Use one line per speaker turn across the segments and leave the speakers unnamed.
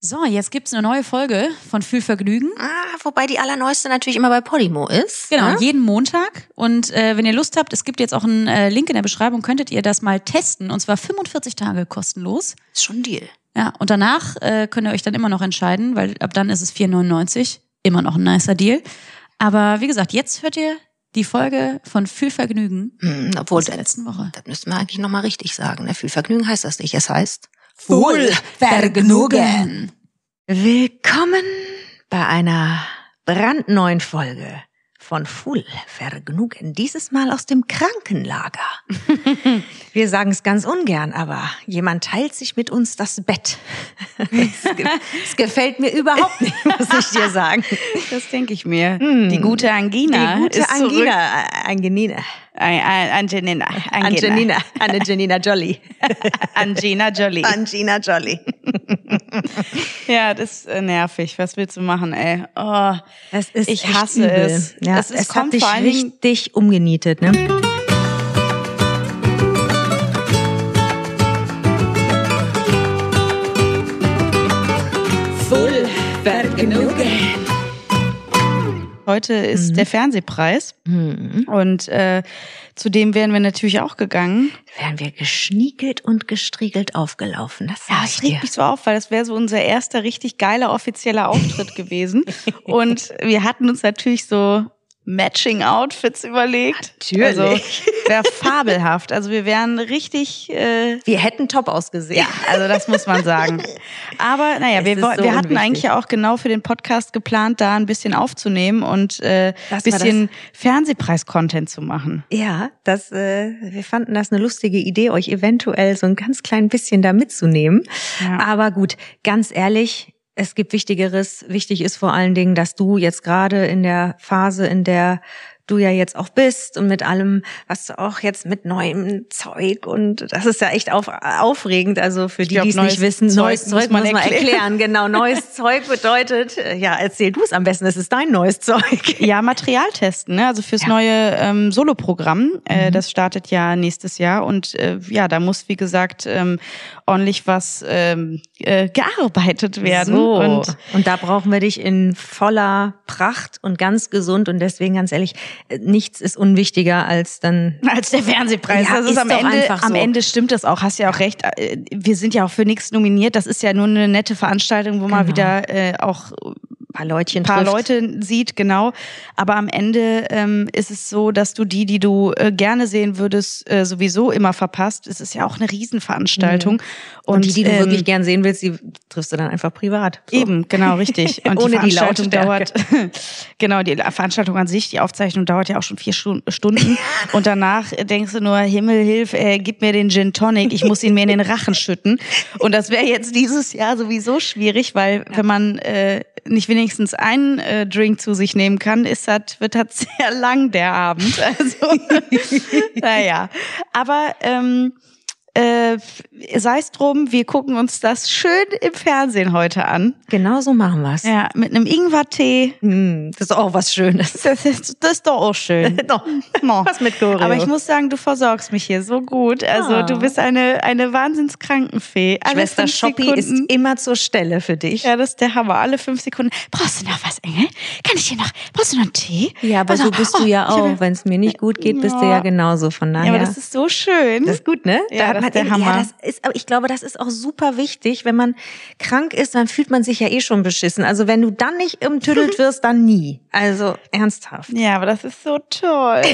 So, jetzt gibt's eine neue Folge von Fühlvergnügen.
Ah, wobei die allerneueste natürlich immer bei Podimo ist.
Genau,
ne?
jeden Montag. Und äh, wenn ihr Lust habt, es gibt jetzt auch einen äh, Link in der Beschreibung, könntet ihr das mal testen. Und zwar 45 Tage kostenlos.
Ist schon ein Deal.
Ja, und danach äh, könnt ihr euch dann immer noch entscheiden, weil ab dann ist es 4,99. Immer noch ein nicer Deal. Aber wie gesagt, jetzt hört ihr die Folge von Fühlvergnügen
Hm, obwohl,
aus der letzten Woche.
das müssten wir eigentlich nochmal richtig sagen. Ne? Viel Vergnügen heißt das nicht. Es heißt
Wohlvergnügen.
Willkommen bei einer brandneuen Folge von Full Vergnügen. Dieses Mal aus dem Krankenlager. Wir sagen es ganz ungern, aber jemand teilt sich mit uns das Bett. Es, ge es gefällt mir überhaupt nicht, muss ich dir sagen.
Das denke ich mir.
Hm.
Die gute Angina.
Die gute
ist zurück.
Angina. äh, Angelina.
Angelina. Angina.
Angelina. Angelina Jolie.
Angina Jolie.
Angina Jolie.
Ja, das ist äh, nervig. Was willst du machen, ey? Oh,
ist
ich hasse
übel.
es.
Ja,
es,
es,
es
hat
kommt
dich richtig umgenietet, ne?
Heute ist
Mhm.
der Fernsehpreis
Hm.
und äh, zu dem wären wir natürlich auch gegangen.
Wären wir geschniegelt und gestriegelt aufgelaufen. Das
Ja,
ich
regt mich so auf, weil das wäre so unser erster richtig geiler offizieller Auftritt gewesen. Und wir hatten uns natürlich so Matching Outfits überlegt.
Natürlich.
Also wäre fabelhaft. Also wir wären richtig äh,
Wir hätten top ausgesehen.
Ja, also das muss man sagen. Aber naja,
Es
wir,
so
wir hatten
unwichtig.
eigentlich ja auch genau für den Podcast geplant, da ein bisschen aufzunehmen und äh,
war
bisschen Fernsehpreis-Content zu machen.
Ja, das, äh, wir fanden das eine lustige Idee, euch eventuell so ein ganz klein bisschen da mitzunehmen.
Ja.
Aber gut, ganz ehrlich, es gibt Wichtigeres. Wichtig ist vor allen Dingen, dass du jetzt gerade in der Phase, in der du ja jetzt auch bist und mit allem, was du auch jetzt mit neuem Zeug und das ist ja echt auf, aufregend. Also für die,
glaub,
die es nicht wissen,
Zeug
neues
muss
Zeug
man
muss man
erklären.
erklären. Genau, neues Zeug bedeutet, äh, ja, erzähl du es am besten, es ist dein neues Zeug.
Ja, Material testen, ne? Also fürs
Ja.
neue ähm, Solo-Programm. Äh,
Mhm.
das startet ja nächstes Jahr und äh, ja, da muss wie gesagt ähm, ordentlich was ähm, äh, gearbeitet werden.
So.
Und
Und, da brauchen wir dich in voller Pracht und ganz gesund. Und deswegen ganz ehrlich, nichts ist unwichtiger als dann.
als der Fernsehpreis.
Ja,
das ist,
ist
am Ende,
einfach
am
so.
Ende stimmt das auch. Hast ja auch recht. Äh, Wir sind ja auch für nichts nominiert. Das ist ja nur eine nette Veranstaltung, wo man
Genau.
wieder äh, auch
paar Leutchen
ein paar
trifft.
Leute sieht, genau. Aber am Ende ähm, ist es so, dass du die, die du äh, gerne sehen würdest, äh, sowieso immer verpasst. Es ist ja auch eine Riesenveranstaltung.
Mhm. Und, die, die du
ähm,
wirklich gern sehen willst, die triffst du dann einfach privat. So.
Eben, genau, richtig. Und
Ohne
die
die
Veranstaltung
Lautstärke.
dauert, genau, die Veranstaltung an sich, die Aufzeichnung dauert ja auch schon vier Stu- Stunden. Und danach denkst du nur, Himmel, hilf, äh, gib mir den Gin Tonic, ich muss ihn mir in den Rachen schütten. Und das wäre jetzt dieses Jahr sowieso schwierig, weil wenn man äh, nicht wenigstens einen äh, Drink zu sich nehmen kann, ist das, wird das sehr lang, der Abend. Also, naja. Aber ähm, äh, sei es drum, wir gucken uns das schön im Fernsehen heute an.
Genau so machen wir's.
Ja, mit einem Ingwertee.
Hm, das ist auch was Schönes.
Das ist, das ist doch auch schön.
Doch,
Mo.
was mit Choreo.
Aber ich muss sagen, du versorgst mich hier so gut. Also
Ah.
du bist eine, eine Wahnsinnskrankenfee. Alle
Schwester Shoppi ist immer zur Stelle für dich.
Ja, das ist der Hammer. Alle fünf Sekunden. Brauchst du noch was, Engel? Kann ich dir noch, brauchst du noch einen Tee?
Ja, aber
Also,
so bist du
oh,
ja auch. Wenn es mir nicht gut geht, bist du ja
Ja.
genauso. Von daher.
Ja, aber das ist so schön.
Das ist gut, ne?
Ja,
hat
das
man
ist der Hammer.
Ja, das ist, aber ich glaube, das ist auch super wichtig. Wenn man krank ist, dann fühlt man sich ja eh schon beschissen. Also wenn du dann nicht umtüdelt wirst, dann nie. Also ernsthaft.
ja, aber das ist so toll.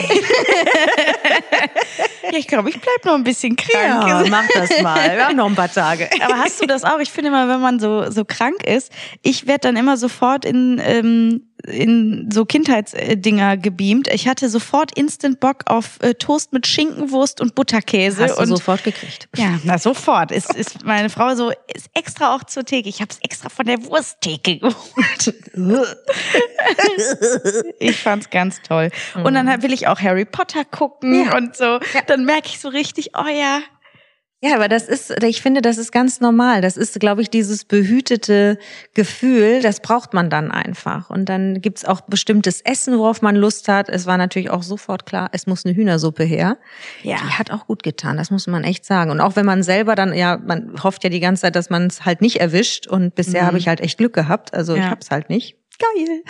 ja, ich glaube, ich bleib noch ein bisschen krank.
mach das mal. Wir haben noch ein paar Tage.
Aber hast du das auch? Ich finde immer, wenn man so so krank ist, ich werde dann immer sofort in ähm, in so Kindheitsdinger gebeamt. Ich hatte sofort instant Bock auf äh, Toast mit Schinkenwurst und Butterkäse
Hast du
und
sofort gekriegt.
ja, na sofort. Ist, ist meine Frau so, ist extra auch zur Theke. Ich habe es extra von der Wursttheke geholt. ich fand's ganz toll. Und dann will ich auch Harry Potter gucken
Ja.
und so. Dann merke ich so richtig, oh ja,
Ja, aber das ist, ich finde, das ist ganz normal. Das ist, glaube ich, dieses behütete Gefühl, das braucht man dann einfach. Und dann gibt's auch bestimmtes Essen, worauf man Lust hat. Es war natürlich auch sofort klar, es muss eine Hühnersuppe her.
Ja.
Die hat auch gut getan, das muss man echt sagen. Und auch wenn man selber dann, ja, man hofft ja die ganze Zeit, dass man es halt nicht erwischt. Und bisher
Mhm.
habe ich halt echt Glück gehabt. Also ich
Ja.
hab's halt nicht. Geil.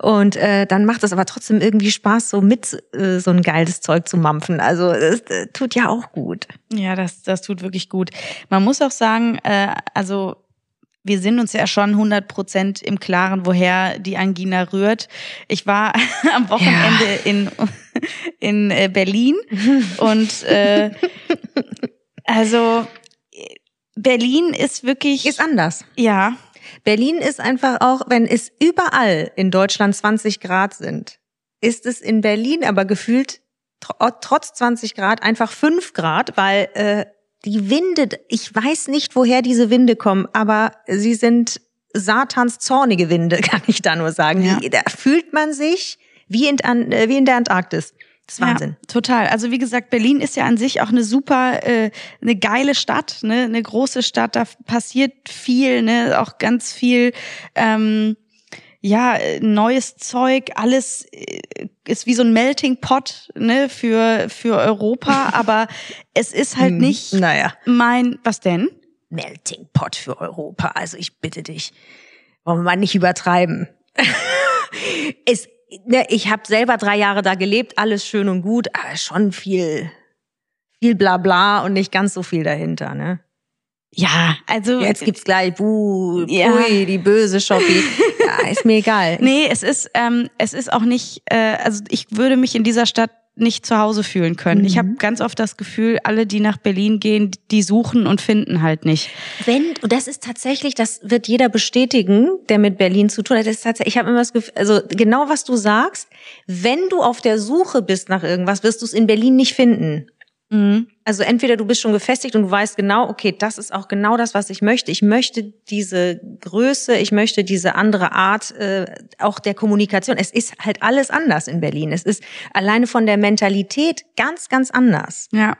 Und äh, dann macht es aber trotzdem irgendwie Spaß, so mit äh, so ein geiles Zeug zu mampfen. Also es äh, tut ja auch gut.
Ja, das, das tut wirklich gut. Man muss auch sagen, äh, also wir sind uns ja schon 100 Prozent im Klaren, woher die Angina rührt. Ich war am Wochenende in, in äh, Berlin und äh, also Berlin ist wirklich,
Ist anders.
ja,
Berlin ist einfach auch, wenn es überall in Deutschland 20 Grad sind, ist es in Berlin aber gefühlt tr trotz 20 Grad einfach 5 Grad, weil äh, die Winde, ich weiß nicht, woher diese Winde kommen, aber sie sind Satans zornige Winde, kann ich da nur sagen.
Ja.
Da fühlt man sich wie in, äh, wie in der Antarktis. Das ist Wahnsinn.
Ja, total. Also wie gesagt, Berlin ist ja an sich auch eine super, äh, eine geile Stadt, ne, eine große Stadt. Da passiert viel, ne, auch ganz viel. Ähm, ja, neues Zeug, alles äh, ist wie so ein Melting Pot, ne, für, für Europa, aber es ist halt
Hm,
nicht
Naja.
mein, was denn?
Melting Pot für Europa. Also ich bitte dich, wollen wir mal nicht übertreiben. es, ne, ich habe selber drei Jahre da gelebt, alles schön und gut, aber schon viel, viel Blabla und nicht ganz so viel dahinter. Ne?
Ja, also.
Jetzt gibt's gleich, buh,
Ja.
pui, die böse Shopee. ja, ist mir egal.
Nee, es ist, ähm, es ist auch nicht, äh, also ich würde mich in dieser Stadt nicht zu Hause fühlen können. Ich habe ganz oft das Gefühl, alle, die nach Berlin gehen, die suchen und finden halt nicht.
Wenn, und das ist tatsächlich, das wird jeder bestätigen, der mit Berlin zu tun hat. Das ist tatsächlich, ich habe immer das Gefühl, also genau was du sagst, wenn du auf der Suche bist nach irgendwas, wirst du es in Berlin nicht finden.
Mhm.
Also entweder du bist schon gefestigt und du weißt genau, okay, das ist auch genau das, was ich möchte. Ich möchte diese Größe, ich möchte diese andere Art äh, auch der Kommunikation. Es ist halt alles anders in Berlin. Es ist alleine von der Mentalität ganz, ganz anders.
Ja.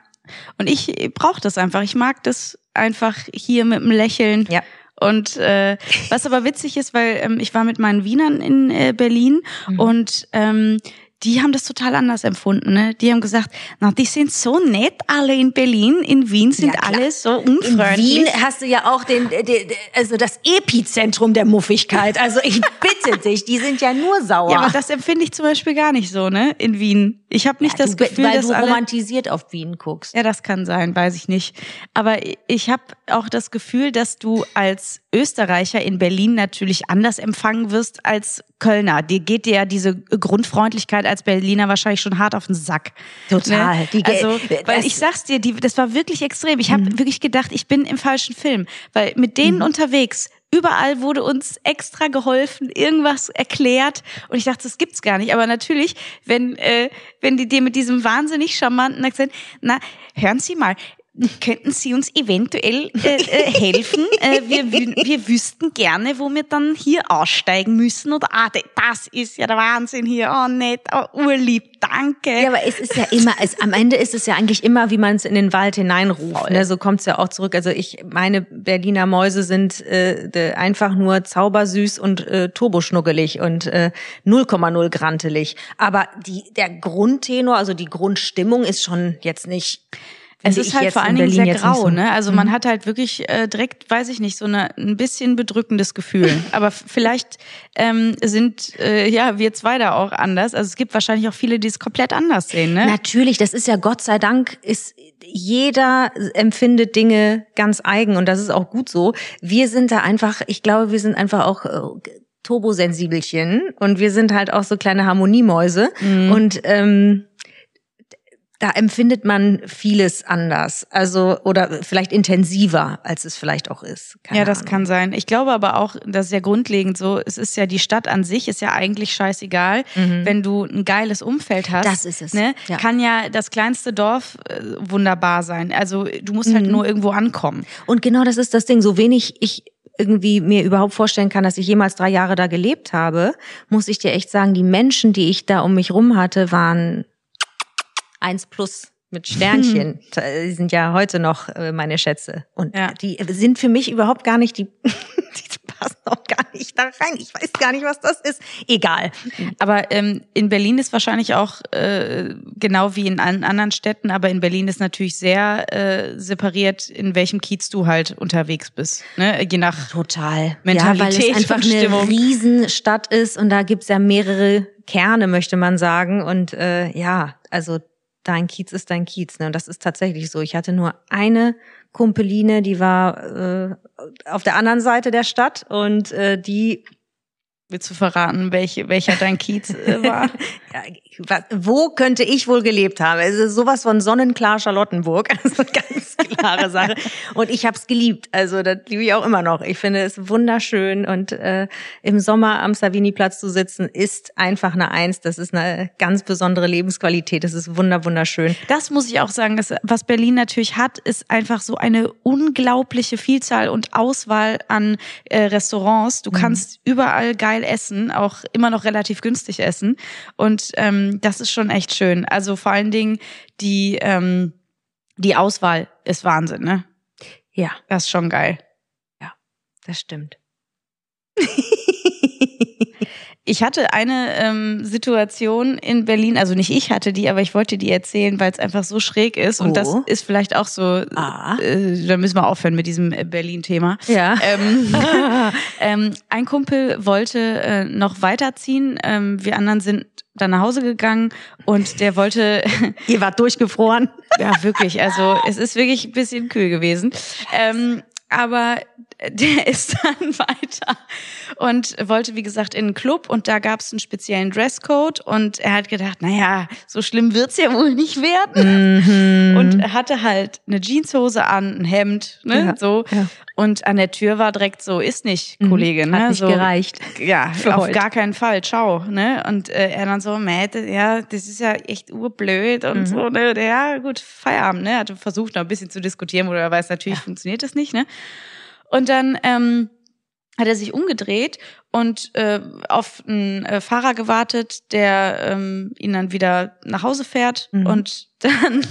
Und ich brauche das einfach. Ich mag das einfach hier mit dem Lächeln.
Ja.
Und äh, was aber witzig ist, weil ähm, ich war mit meinen Wienern in äh, Berlin und ähm, die haben das total anders empfunden. Ne? Die haben gesagt, na, die sind so nett alle in Berlin. In Wien sind
Ja,
alle so
In
unfreundlich.
Wien hast du ja auch den, den, den, also das Epizentrum der Muffigkeit. Also ich bitte dich, die sind ja nur sauer.
Ja, aber das empfinde ich zum Beispiel gar nicht so, ne? In Wien. Ich habe nicht
Ja,
das
du,
Gefühl,
weil
dass
du
alle
romantisiert auf Wien guckst.
Ja, das kann sein, weiß ich nicht. Aber ich habe auch das Gefühl, dass du als Österreicher in Berlin natürlich anders empfangen wirst als Kölner. Dir geht dir ja diese Grundfreundlichkeit als Berliner wahrscheinlich schon hart auf den Sack.
Total.
Ne?
Die ge-
also, weil
Mhm.
ich sag's dir, die, das war wirklich extrem. Ich habe wirklich gedacht, ich bin im falschen Film, weil mit denen unterwegs Überall wurde uns extra geholfen, irgendwas erklärt und ich dachte, das gibt's gar nicht. Aber natürlich, wenn äh, wenn die dir mit diesem wahnsinnig charmanten Akzent, na hören Sie mal, könnten Sie uns eventuell äh, äh, helfen? äh, wir, wir wüssten gerne, wo wir dann hier aussteigen müssen. Oder ah, das ist ja der Wahnsinn hier. Oh nett, oh, urlieb, danke.
Ja, aber es ist ja immer, es, am Ende ist es ja eigentlich immer, wie man es in den Wald hineinruft. Ne? So kommt es ja auch zurück. Also ich, meine Berliner Mäuse sind äh, einfach nur zaubersüß und äh, turboschnuggelig und äh, 0,0 grantelig. Aber die, der Grundtenor, also die Grundstimmung ist schon jetzt nicht.
Es ist halt vor allen Dingen sehr grau,
so. Mhm.
ne? Also man hat halt wirklich äh, direkt, weiß ich nicht, so eine, ein bisschen bedrückendes Gefühl. Aber vielleicht ähm, sind äh, ja wir zwei da auch anders. Also es gibt wahrscheinlich auch viele, die es komplett anders sehen, ne?
Natürlich, das ist ja Gott sei Dank, ist jeder empfindet Dinge ganz eigen und das ist auch gut so. Wir sind da einfach, ich glaube, wir sind einfach auch äh, Turbosensibelchen und wir sind halt auch so kleine Harmoniemäuse und ähm, da empfindet man vieles anders, also oder vielleicht intensiver, als es vielleicht auch ist. Keine
ja, das
Ahnung.
kann sein. Ich glaube aber auch, das ist ja grundlegend so, es ist ja die Stadt an sich, ist ja eigentlich scheißegal, wenn du ein geiles Umfeld hast.
Mhm. Das ist es,
Ne?
ja.
Kann ja das kleinste Dorf äh, wunderbar sein. Also du musst halt
Mhm.
nur irgendwo ankommen.
Und genau das ist das Ding. So wenig ich irgendwie mir überhaupt vorstellen kann, dass ich jemals drei Jahre da gelebt habe, muss ich dir echt sagen, die Menschen, die ich da um mich rum hatte, waren eins plus. mit Sternchen. Die sind ja heute noch äh, meine Schätze. Und
Ja.
die sind für mich überhaupt gar nicht, die, die passen auch gar nicht da rein. Ich weiß gar nicht, was das ist. Egal.
Aber ähm, in Berlin ist wahrscheinlich auch äh, genau wie in allen anderen Städten, aber in Berlin ist natürlich sehr äh, separiert, in welchem Kiez du halt unterwegs bist. Ne? Je nach
Total.
Mentalität
ja, weil es einfach eine. Riesenstadt ist und da gibt's ja mehrere Kerne, möchte man sagen. Und äh, ja, also dein Kiez ist dein Kiez. Ne? Und das ist tatsächlich so. Ich hatte nur eine Kumpeline, die war äh, auf der anderen Seite der Stadt und äh, die
Willst du verraten, welche, welcher dein Kiez äh, war?
Ja, wo könnte ich wohl gelebt haben? Es ist sowas von sonnenklar Charlottenburg. Also ganz klare Sache. Und ich habe es geliebt. Also das liebe ich auch immer noch. Ich finde es wunderschön. Und äh, im Sommer am Savini-Platz zu sitzen, ist einfach eine Eins. Das ist eine ganz besondere Lebensqualität. Das ist wunder wunderschön.
Das muss ich auch sagen, dass, was Berlin natürlich hat, ist einfach so eine unglaubliche Vielzahl und Auswahl an äh, Restaurants. Du kannst überall geil essen, auch immer noch relativ günstig essen. Und ähm, das ist schon echt schön. Also vor allen Dingen die, ähm, die Auswahl ist Wahnsinn, ne?
Ja,
Das ist schon geil.
das stimmt.
Ich hatte eine ähm, Situation in Berlin, also nicht ich hatte die, aber ich wollte die erzählen, weil es einfach so schräg ist. Und das
Oh.
ist vielleicht auch so,
Ah.
äh, da müssen wir aufhören mit diesem äh, Berlin-Thema.
Ja.
Ähm, ähm, ein Kumpel wollte äh, noch weiterziehen. Ähm, wir anderen sind dann nach Hause gegangen und der wollte,
Ihr wart durchgefroren.
ja wirklich, also es ist wirklich ein bisschen kühl gewesen. Ähm, aber der ist dann weiter und wollte, wie gesagt, in einen Club und da gab es einen speziellen Dresscode und er hat gedacht, naja, so schlimm wird's ja wohl nicht werden. Und er hatte halt eine Jeanshose an, ein Hemd, ne,
Ja,
so.
ja.
Und an der Tür war direkt so, ist nicht, Kollege,
Hat
ne?
nicht
so,
gereicht.
Ja, auf
heute.
gar keinen Fall, ciao, ne? Und äh, er dann so, Matt, ja, das ist ja echt urblöd und so, ne? Ja, gut, Feierabend, ne? Hatte versucht, noch ein bisschen zu diskutieren, oder er weiß, natürlich funktioniert das nicht, ne? Und dann ähm, hat er sich umgedreht und äh, auf einen äh, Fahrer gewartet, der ähm, ihn dann wieder nach Hause fährt.
Mhm.
Und dann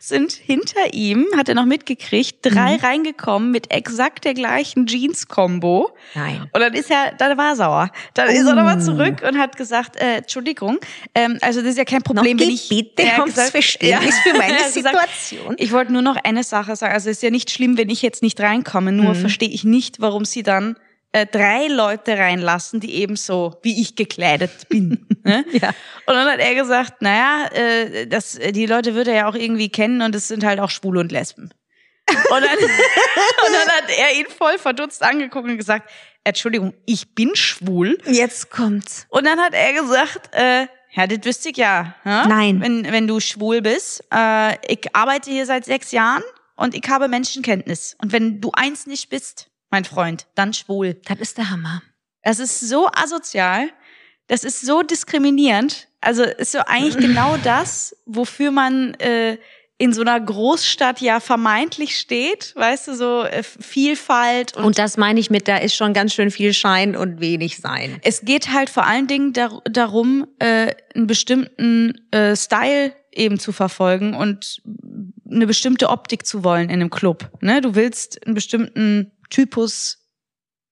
sind hinter ihm, hat er noch mitgekriegt, drei
Mhm.
reingekommen mit exakt der gleichen Jeans-Kombo.
Nein.
Und dann ist er, dann war er sauer. Dann ist er nochmal
Oh.
zurück und hat gesagt, äh, Entschuldigung, ähm, also das ist ja kein Problem,
Noch
wenn ich Er hat
ums Verständnis für meine
gesagt,
Situation.
Ich wollte nur noch eine Sache sagen. Also es ist ja nicht schlimm, wenn ich jetzt nicht reinkomme. Nur
Mhm.
verstehe ich nicht, warum sie dann äh, drei Leute reinlassen, die eben so wie ich gekleidet bin. ne?
Ja.
Und dann hat er gesagt, naja, äh, das, die Leute würde er ja auch irgendwie kennen und es sind halt auch Schwule und Lesben. Und dann, und dann hat er ihn voll verdutzt angeguckt und gesagt, Entschuldigung, ich bin schwul.
Jetzt kommt's.
Und dann hat er gesagt, äh, ja, das wüsste ich ja. hä?
Nein.
Wenn, wenn du schwul bist. Äh, ich arbeite hier seit sechs Jahren und ich habe Menschenkenntnis. Und wenn du eins nicht bist, mein Freund, dann schwul.
Das ist der Hammer.
Das ist so asozial. Das ist so diskriminierend. Also ist so eigentlich genau das, wofür man äh, in so einer Großstadt ja vermeintlich steht. Weißt du, so äh, Vielfalt und
Und das meine ich mit, da ist schon ganz schön viel Schein und wenig Sein.
es geht halt vor allen Dingen dar darum, äh, einen bestimmten äh, Style eben zu verfolgen und eine bestimmte Optik zu wollen in einem Club. Ne? Du willst einen bestimmten Typus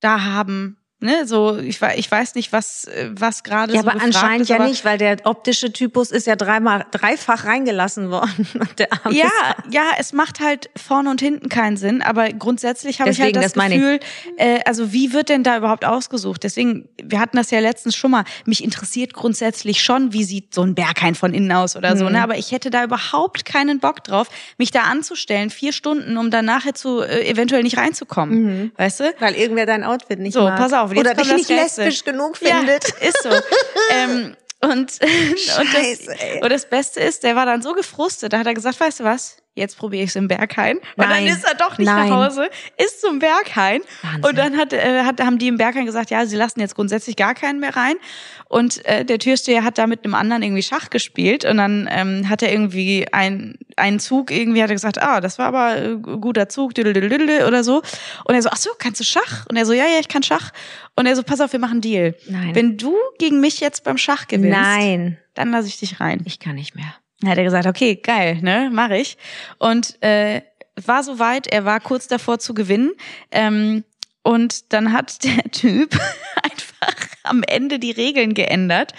da haben. Ne? So, ich, ich weiß nicht, was, äh, was gerade
Ja,
so
aber anscheinend
ist,
ja
aber
nicht, weil der optische Typus ist ja dreimal, dreifach reingelassen worden.
Ja, ja, es macht halt vorne und hinten keinen Sinn, aber grundsätzlich habe ich halt das,
das.
Gefühl, äh, also wie wird denn da überhaupt ausgesucht? Deswegen, wir hatten das ja letztens schon mal, mich interessiert grundsätzlich schon, wie sieht so ein Berghain von innen aus oder
Mhm.
so, ne? aber ich hätte da überhaupt keinen Bock drauf, mich da anzustellen, vier Stunden, um dann nachher zu, äh, eventuell nicht reinzukommen, weißt du?
Weil irgendwer dein Outfit nicht
So,
mag.
pass auf, jetzt
Oder dich nicht
Geilste.
lesbisch genug findet.
Ja, ist so. ähm, und, und, das,
Scheiße, ey.
und das Beste ist, der war dann so gefrustet, da hat er gesagt, weißt du was, jetzt probiere ich es im Berghain. Und dann
Nein.
ist er doch nicht
Nein.
nach Hause, ist zum Berghain.
Wahnsinn.
Und dann hat, äh, hat, haben die im Berghain gesagt, ja, sie lassen jetzt grundsätzlich gar keinen mehr rein. Und äh, der Türsteher hat da mit einem anderen irgendwie Schach gespielt. Und dann ähm, hat er irgendwie ein, einen Zug, irgendwie hat er gesagt, ah, das war aber äh, guter Zug, oder so. Und er so, ach so, kannst du Schach? Und er so, ja, ja, ich kann Schach. Und er so, pass auf, wir machen einen Deal.
Nein.
Wenn du gegen mich jetzt beim Schach gewinnst,
Nein,
dann lasse ich dich rein.
ich kann nicht mehr.
Dann hat er gesagt, okay, geil, ne, mache ich. Und äh, war soweit, er war kurz davor zu gewinnen. Ähm, und dann hat der Typ einfach am Ende die Regeln geändert.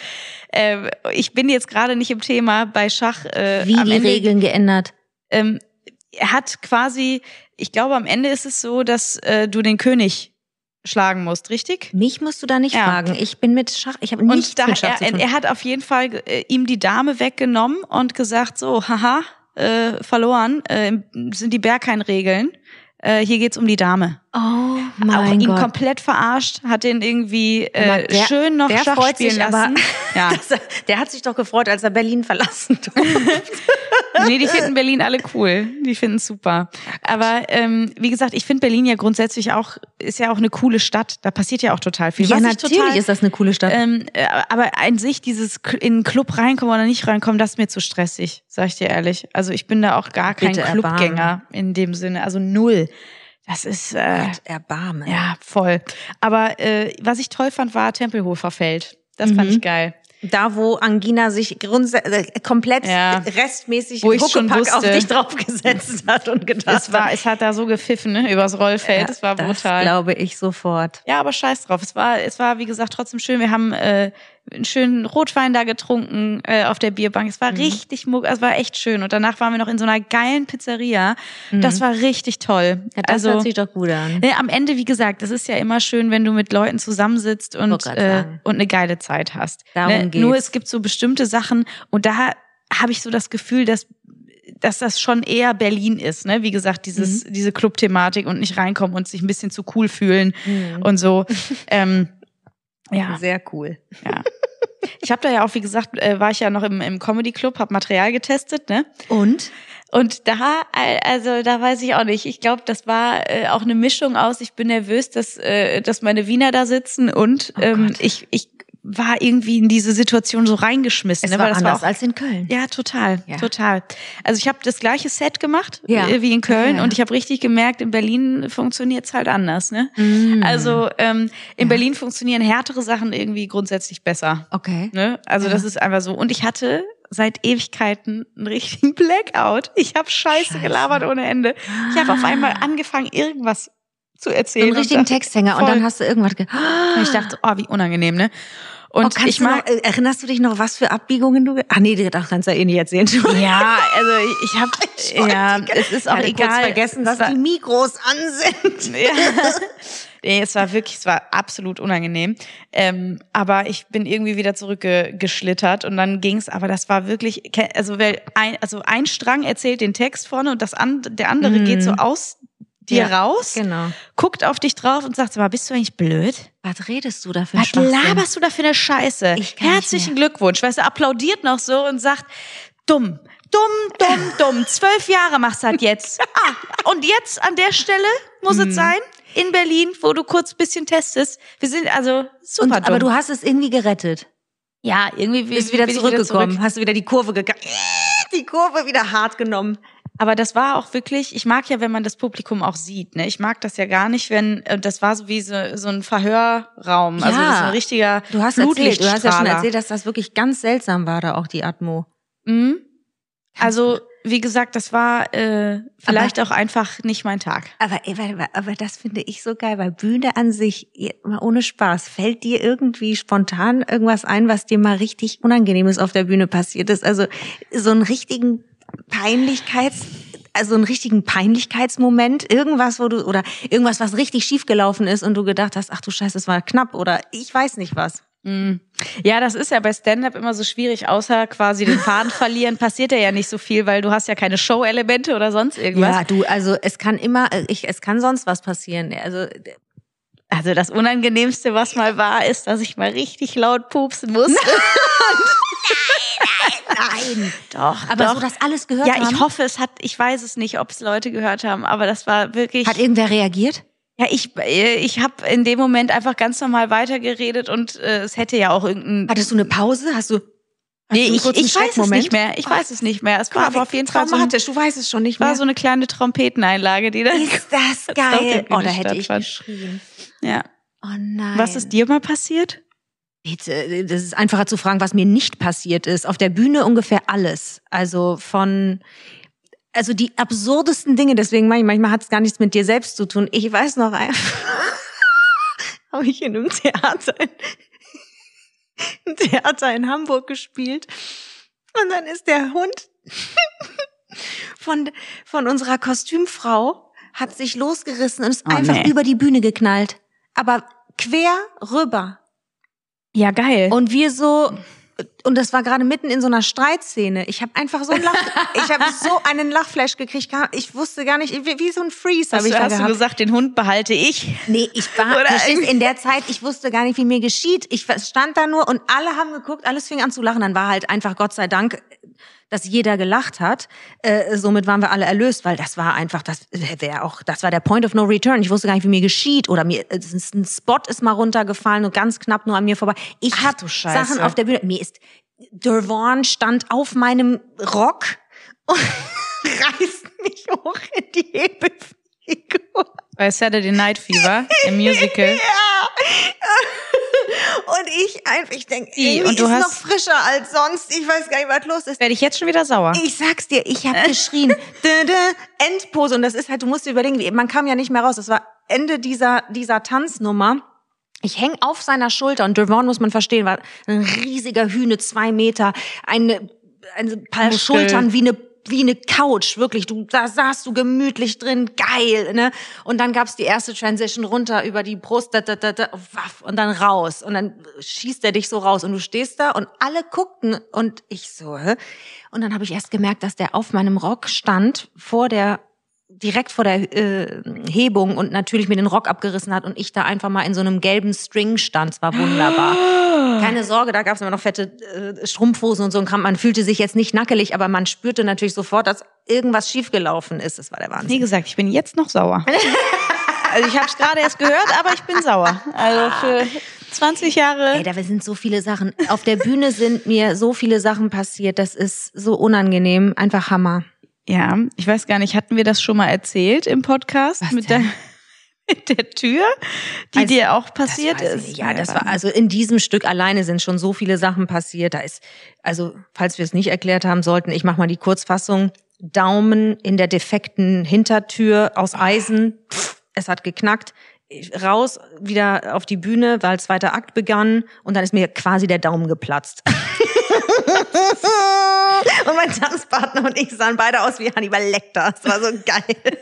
Äh, ich bin jetzt gerade nicht im Thema bei Schach. Äh,
Wie die
Ende,
Regeln geändert.
Ähm, er hat quasi, ich glaube, am Ende ist es so, dass äh, du den König schlagen musst, richtig?
Mich musst du da nicht
Ja.
fragen. Ich bin mit Schach, ich habe nichts
da,
mit Schach zu
er,
tun.
er hat auf jeden Fall äh, ihm die Dame weggenommen und gesagt, so, haha, äh, verloren, äh, sind die Berghain-Regeln. Äh, hier geht's um die Dame.
Oh
Auch
mein
ihn
Gott.
komplett verarscht, hat ihn irgendwie äh,
der-
schön noch
der
Schach
freut
spielen
sich
lassen. Ja.
Das, der hat sich doch gefreut, als er Berlin verlassen durfte.
nee, die finden Berlin alle cool. Die finden super. Aber ähm, wie gesagt, ich finde Berlin ja grundsätzlich auch, ist ja auch eine coole Stadt. Da passiert ja auch total viel.
ja, natürlich
total,
ist das eine coole Stadt.
Ähm, äh, aber an sich, dieses in einen Club reinkommen oder nicht reinkommen, das ist mir zu stressig, sag ich dir ehrlich. Also ich bin da auch gar kein
Bitte
Clubgänger in dem Sinne. Also null. Das ist äh,
Gott, Erbarme.
ja voll. Aber äh, was ich toll fand, war Tempelhofer Feld. Das fand
Mhm.
ich geil.
Da, wo Angina sich grundsä- äh, komplett
Ja.
restmäßig
Wo ich schon
auf dich draufgesetzt hat und gedacht
Es war, es hat da so gepfiffen, ne, übers Rollfeld. Es war
das
brutal.
glaube ich sofort.
Ja, aber scheiß drauf. Es war, es war, wie gesagt, trotzdem schön. Wir haben äh, einen schönen Rotwein da getrunken äh, auf der Bierbank. Es war
Mhm.
richtig, muck- es war echt schön. Und danach waren wir noch in so einer geilen Pizzeria. Das war richtig toll.
Mhm. Ja, das
also
hört sich doch gut an.
ne, am Ende, wie gesagt, das ist ja immer schön, wenn du mit Leuten zusammensitzt und äh, und eine geile Zeit hast.
Darum
ne?
geht's.
Nur es gibt so bestimmte Sachen und da habe ich so das Gefühl, dass dass das schon eher Berlin ist, ne? Wie gesagt, dieses
Mhm.
diese Club-Thematik und nicht reinkommen und sich ein bisschen zu cool fühlen
Mhm.
und so. ähm, ja,
Sehr cool.
ja. Ich habe da ja auch, wie gesagt, äh, war ich ja noch im, im Comedy Club, habe Material getestet, ne?
Und?
Und da, also da weiß ich auch nicht. Ich glaube, das war äh, auch eine Mischung aus. Ich bin nervös, dass, äh, dass meine Wiener da sitzen und
Oh
ähm,
Gott.
ich, ich war irgendwie in diese Situation so reingeschmissen.
Es
ne?
war
das
anders
auch,
als in Köln.
ja, total,
Ja.
total. Also ich habe das gleiche Set gemacht
Ja.
äh, wie in Köln
Ja,
und ich habe richtig gemerkt, in Berlin funktioniert's halt anders. Ne?
Mhm.
Also ähm, in. Berlin funktionieren härtere Sachen irgendwie grundsätzlich besser.
Okay.
Ne? Also das ist einfach so. Und ich hatte seit Ewigkeiten einen richtigen Blackout. Ich habe Scheiße,
Scheiße.
gelabert ohne Ende. Ich habe auf einmal angefangen, irgendwas zu erzählen.
einen
und
richtigen
dachte-
Texthänger und
voll.
dann hast du irgendwas ge
Und ich dachte, oh, wie unangenehm, ne? Und
oh,
ich mag.
noch, äh, erinnerst du dich noch, was für Abbiegungen du... Ach nee, das kannst du ja eh nicht erzählen.
ja, also ich habe, ja, es ist auch egal.
vergessen, dass
war,
die Mikros an sind.
ja. Nee, es war wirklich, es war absolut unangenehm. Ähm, aber ich bin irgendwie wieder zurückgeschlittert und dann ging's. aber das war wirklich, also, weil ein, also ein Strang erzählt den Text vorne und das an, der andere
Mhm.
geht so aus dir
Ja,
raus,
Genau.
guckt auf dich drauf und sagt, sag mal, bist du eigentlich blöd?
Was redest du da für
Was laberst du da für eine Scheiße?
Ich
Herzlichen Glückwunsch. Weißt du, applaudiert noch so und sagt, dumm, dumm, dumm, dumm. Zwölf Jahre machst du halt jetzt. Ah, und jetzt an der Stelle muss
Hm.
es sein, in Berlin, wo du kurz ein bisschen testest. Wir sind also
Und,
super dumm.
aber du hast es irgendwie gerettet.
ja, irgendwie
Bist wieder
bin ich
zurückgekommen.
zurück.
Hast du wieder die Kurve gegangen. Die Kurve wieder hart genommen.
Aber das war auch wirklich, ich mag ja, wenn man das Publikum auch sieht. Ne? Ich mag das ja gar nicht, wenn, äh, das war so wie so, so ein Verhörraum. Also
Ja.
das ist ein richtiger
Du hast erzählt, du hast ja schon erzählt, dass das wirklich ganz seltsam war, da auch die Atmo.
Mhm. Also, wie gesagt, das war äh, vielleicht auch einfach nicht mein Tag.
Aber, aber, aber das finde ich so geil, weil Bühne an sich, mal ohne Spaß, fällt dir irgendwie spontan irgendwas ein, was dir mal richtig Unangenehmes auf der Bühne passiert ist? Also so einen richtigen Peinlichkeits, also einen richtigen Peinlichkeitsmoment, irgendwas, wo du, oder irgendwas, was richtig schiefgelaufen ist und du gedacht hast, ach du Scheiße, es war knapp oder ich weiß nicht was.
Mhm. Ja, das ist ja bei Stand-up immer so schwierig, außer quasi den Faden verlieren, passiert ja nicht so viel, weil du hast ja keine Show-Elemente oder sonst irgendwas.
Ja, du, also es kann immer, ich, es kann sonst was passieren. Also
Also das Unangenehmste, was mal war, ist, dass ich mal richtig laut pupsen musste.
nein.
Doch,
Aber
doch.
so das alles gehört
ja,
haben.
ich hoffe, es hat, ich weiß es nicht, ob es Leute gehört haben, aber das war wirklich.
Hat irgendwer reagiert?
Ja, ich, äh, ich habe in dem Moment einfach ganz normal weitergeredet und äh, es hätte ja auch irgendein.
Hattest du eine Pause? Hast du? hast
nee,
du
ich, ich weiß es nicht mehr. Ich weiß es nicht mehr. Es war aber auf jeden Fall so, ein.
Du weißt es schon nicht mehr.
war so eine kleine Trompeteneinlage, die da.
ist das geil? Oh, da hätte ich geschrien.
Ja.
Oh nein.
Was ist dir mal passiert?
Bitte, das ist einfacher zu fragen, was mir nicht passiert ist. Auf der Bühne ungefähr alles. Also von, also die absurdesten Dinge, deswegen manchmal, manchmal hat es gar nichts mit dir selbst zu tun. Ich weiß noch einfach, habe ich in einem Theater, ein Theater in Hamburg gespielt. Und dann ist der Hund von, von unserer Kostümfrau hat sich losgerissen und ist
Oh,
einfach
nee.
über die Bühne geknallt. Aber quer rüber.
Ja, geil.
Und wir so, und das war gerade mitten in so einer Streitszene. Ich habe einfach so ein Lach, ich habe so einen Lachflash gekriegt. Ich wusste gar nicht, wie, wie so ein Freeze habe ich
du,
da
hast du
gehabt.
gesagt, den Hund behalte ich?
Nee, ich war in der Zeit, ich wusste gar nicht, wie mir geschieht. Ich stand da nur und alle haben geguckt, alles fing an zu lachen. Dann war halt einfach Gott sei Dank, dass jeder gelacht hat. Äh, somit waren wir alle erlöst, weil das war einfach, das wäre auch, das war der Point of No Return. Ich wusste gar nicht, wie mir geschieht oder mir ist ein Spot ist mal runtergefallen und ganz knapp nur an mir vorbei. Ich habe
du.
Sachen auf der Bühne. Mir ist Dervon stand auf meinem Rock und reißt mich hoch in die Hebelfigur.
Bei Saturday Night Fever im Musical.
Ja. Und ich einfach, ich denke, irgendwie
und du
ist
hast-
noch frischer als sonst. Ich weiß gar nicht, was los ist.
Werde ich jetzt schon wieder sauer?
Ich sag's dir, ich habe geschrien. Endpose. Und das ist halt, du musst dir überlegen, man kam ja nicht mehr raus. Das war Ende dieser, dieser Tanznummer. Ich häng auf seiner Schulter und Devon muss man verstehen, war ein riesiger Hühne, zwei Meter, eine, ein paar
Muskel.
Schultern wie eine wie eine Couch, wirklich. Du, da saßt du gemütlich drin, geil, ne? Und dann gab's die erste Transition runter über die Brust, da, da, da, da, waff, und dann raus. Und dann schießt er dich so raus und du stehst da und alle guckten und ich so, hä? Und dann habe ich erst gemerkt, dass der auf meinem Rock stand, vor der, direkt vor der äh, Hebung und natürlich mir den Rock abgerissen hat und ich da einfach mal in so einem gelben String stand. Es war wunderbar. Keine Sorge, da gab es immer noch fette äh, Strumpfhosen und so ein Kram. Man fühlte sich jetzt nicht nackelig, aber man spürte natürlich sofort, dass irgendwas schiefgelaufen ist. Das war der
Wie
Wahnsinn.
gesagt, ich bin jetzt noch sauer. Also ich habe es gerade erst gehört, aber ich bin sauer. Also für 20 Jahre.
Ey, da sind so viele Sachen. Auf der Bühne sind mir so viele Sachen passiert. Das ist so unangenehm. Einfach Hammer.
Ja, ich weiß gar nicht, hatten wir das schon mal erzählt im Podcast
Was
mit
denn?
der mit der Tür, die
Also,
dir auch passiert
ich
ist?
Ja, das war also in diesem Stück alleine sind schon so viele Sachen passiert. Da ist also, falls wir es nicht erklärt haben sollten, ich mache mal die Kurzfassung. Daumen in der defekten Hintertür aus Eisen. Pff, es hat geknackt. Raus, wieder auf die Bühne, weil zweiter Akt begann und dann ist mir quasi der Daumen geplatzt. und mein Tanzpartner und ich sahen beide aus wie Hannibal Lecter. Das war so geil.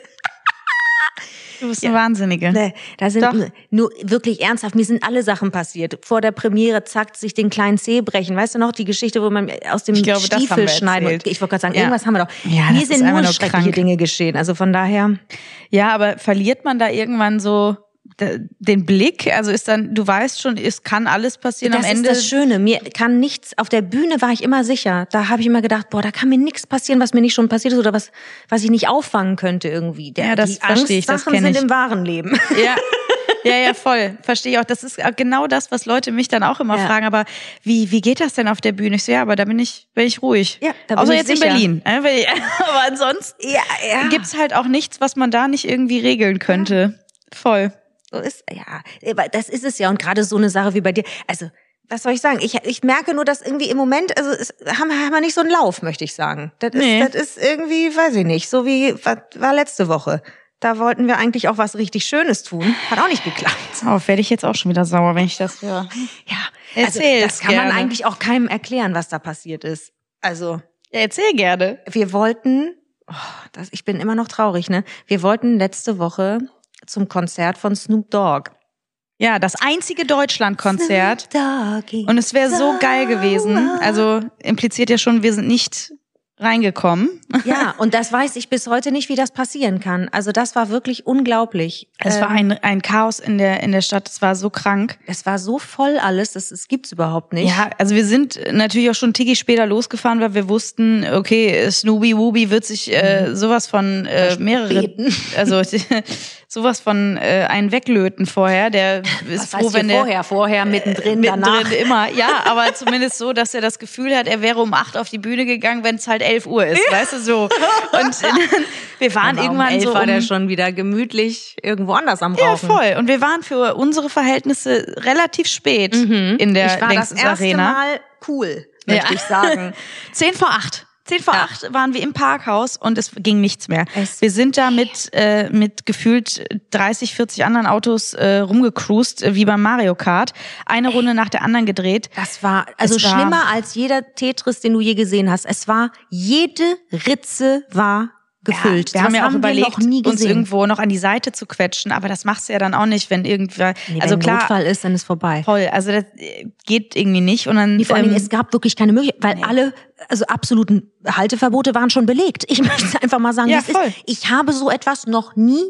Du bist eine Wahnsinnige.
Nee, da sind
Doch.
nur, wirklich ernsthaft, mir sind alle Sachen passiert. Vor der Premiere zackt sich den kleinen Zeh brechen. Weißt du noch, die Geschichte, wo man aus dem
Ich glaube,
Stiefel schneiden.
erzählt.
Ich wollte gerade sagen,
Ja.
irgendwas haben wir doch.
Ja,
mir
das
sind nur
nur
schreckliche
krank.
Dinge geschehen. Also von daher,
Ja, aber verliert man da irgendwann so den Blick? Also ist dann, du weißt schon, es kann alles passieren
das
am Ende.
ist das Schöne. Mir kann nichts, auf der Bühne war ich immer sicher. Da habe ich immer gedacht, boah, da kann mir nichts passieren, was mir nicht schon passiert ist oder was, was ich nicht auffangen könnte irgendwie. Der,
Ja, das verstehe ich, das
Angstsachen
kenn
sind
ich.
im wahren Leben.
Ja. Ja, ja, voll. Verstehe ich auch. Das ist genau das, was Leute mich dann auch immer
Ja.
fragen. Aber wie, wie geht das denn auf der Bühne? Ich so, ja, aber da bin ich, bin ich ruhig.
Ja, da bin
Außer
ich
jetzt
sicher.
in Berlin. ich- Aber ansonsten
Ja, ja.
gibt's halt auch nichts, was man da nicht irgendwie regeln könnte. Voll.
So ist, ja, das ist es ja. Und gerade so eine Sache wie bei dir. Also, was soll ich sagen? Ich, ich merke nur, dass irgendwie im Moment, also es, haben, haben wir nicht so einen Lauf, möchte ich sagen. Das ist,
Nee.
das ist irgendwie, weiß ich nicht, so wie was war letzte Woche. Da wollten wir eigentlich auch was richtig Schönes tun. Hat auch nicht geklappt.
Auf werde ich jetzt auch schon wieder sauer, wenn ich das höre.
Ja, also,
Erzähl's
das kann man
gerne.
eigentlich auch keinem erklären, was da passiert ist. Also,
Ja, erzähl gerne.
wir wollten, oh, das, ich bin immer noch traurig, ne? Wir wollten letzte Woche zum Konzert von Snoop Dogg.
Ja, das einzige Deutschland-Konzert. Und es wäre so geil gewesen. Also impliziert ja schon, wir sind nicht reingekommen.
Ja, und das weiß ich bis heute nicht, wie das passieren kann. Also das war wirklich unglaublich.
Es war
Ähm,
ein, ein Chaos in der, in der Stadt. Es war so krank.
es war so voll alles, das, das gibt's überhaupt nicht.
Ja, also wir sind natürlich auch schon Tiki später losgefahren, weil wir wussten, okay, Snoopy Wooby wird sich äh, sowas von äh, mehrere,
Beten.
also sowas von äh, einen weglöten vorher. Der ist
Was
froh, wenn der
vorher, vorher, mittendrin, danach.
mittendrin immer. Ja, aber zumindest so, dass er das Gefühl hat, er wäre um acht auf die Bühne gegangen, wenn es halt elf Uhr ist, weißt du so. Und dann, wir waren
Aber
irgendwann
um elf
so
war
um,
der schon wieder gemütlich irgendwo anders am
ja,
Rauchen.
voll. Und wir waren für unsere Verhältnisse relativ spät in der
Mhm. ich war das erste
Arena.
Mal cool, möchte
Ja.
ich sagen.
Zehn vor acht. Zehn vor
Ja.
acht waren wir im Parkhaus und es ging nichts mehr.
Es
wir sind da mit, äh, mit gefühlt 30, 40 anderen Autos äh, rumgecruised, äh, wie beim Mario Kart. Eine Runde nach der anderen gedreht.
Das war also
Es war-
schlimmer als jeder Tetris, den du je gesehen hast. Es war jede Ritze war gefüllt.
wir haben
Das
ja auch überlegt,
wir
uns irgendwo noch an die Seite zu quetschen, aber das machst du ja dann auch nicht, wenn irgendwer,
Nee,
also
wenn
klar,
Notfall ist, dann ist vorbei.
voll, also das geht irgendwie nicht und dann,
Nee, vor allen Dingen,
ähm,
es gab wirklich keine Möglichkeit, weil alle, also absoluten Halteverbote waren schon belegt. Ich möchte einfach mal sagen,
Ja,
es
voll.
ist. Ich habe so etwas noch nie,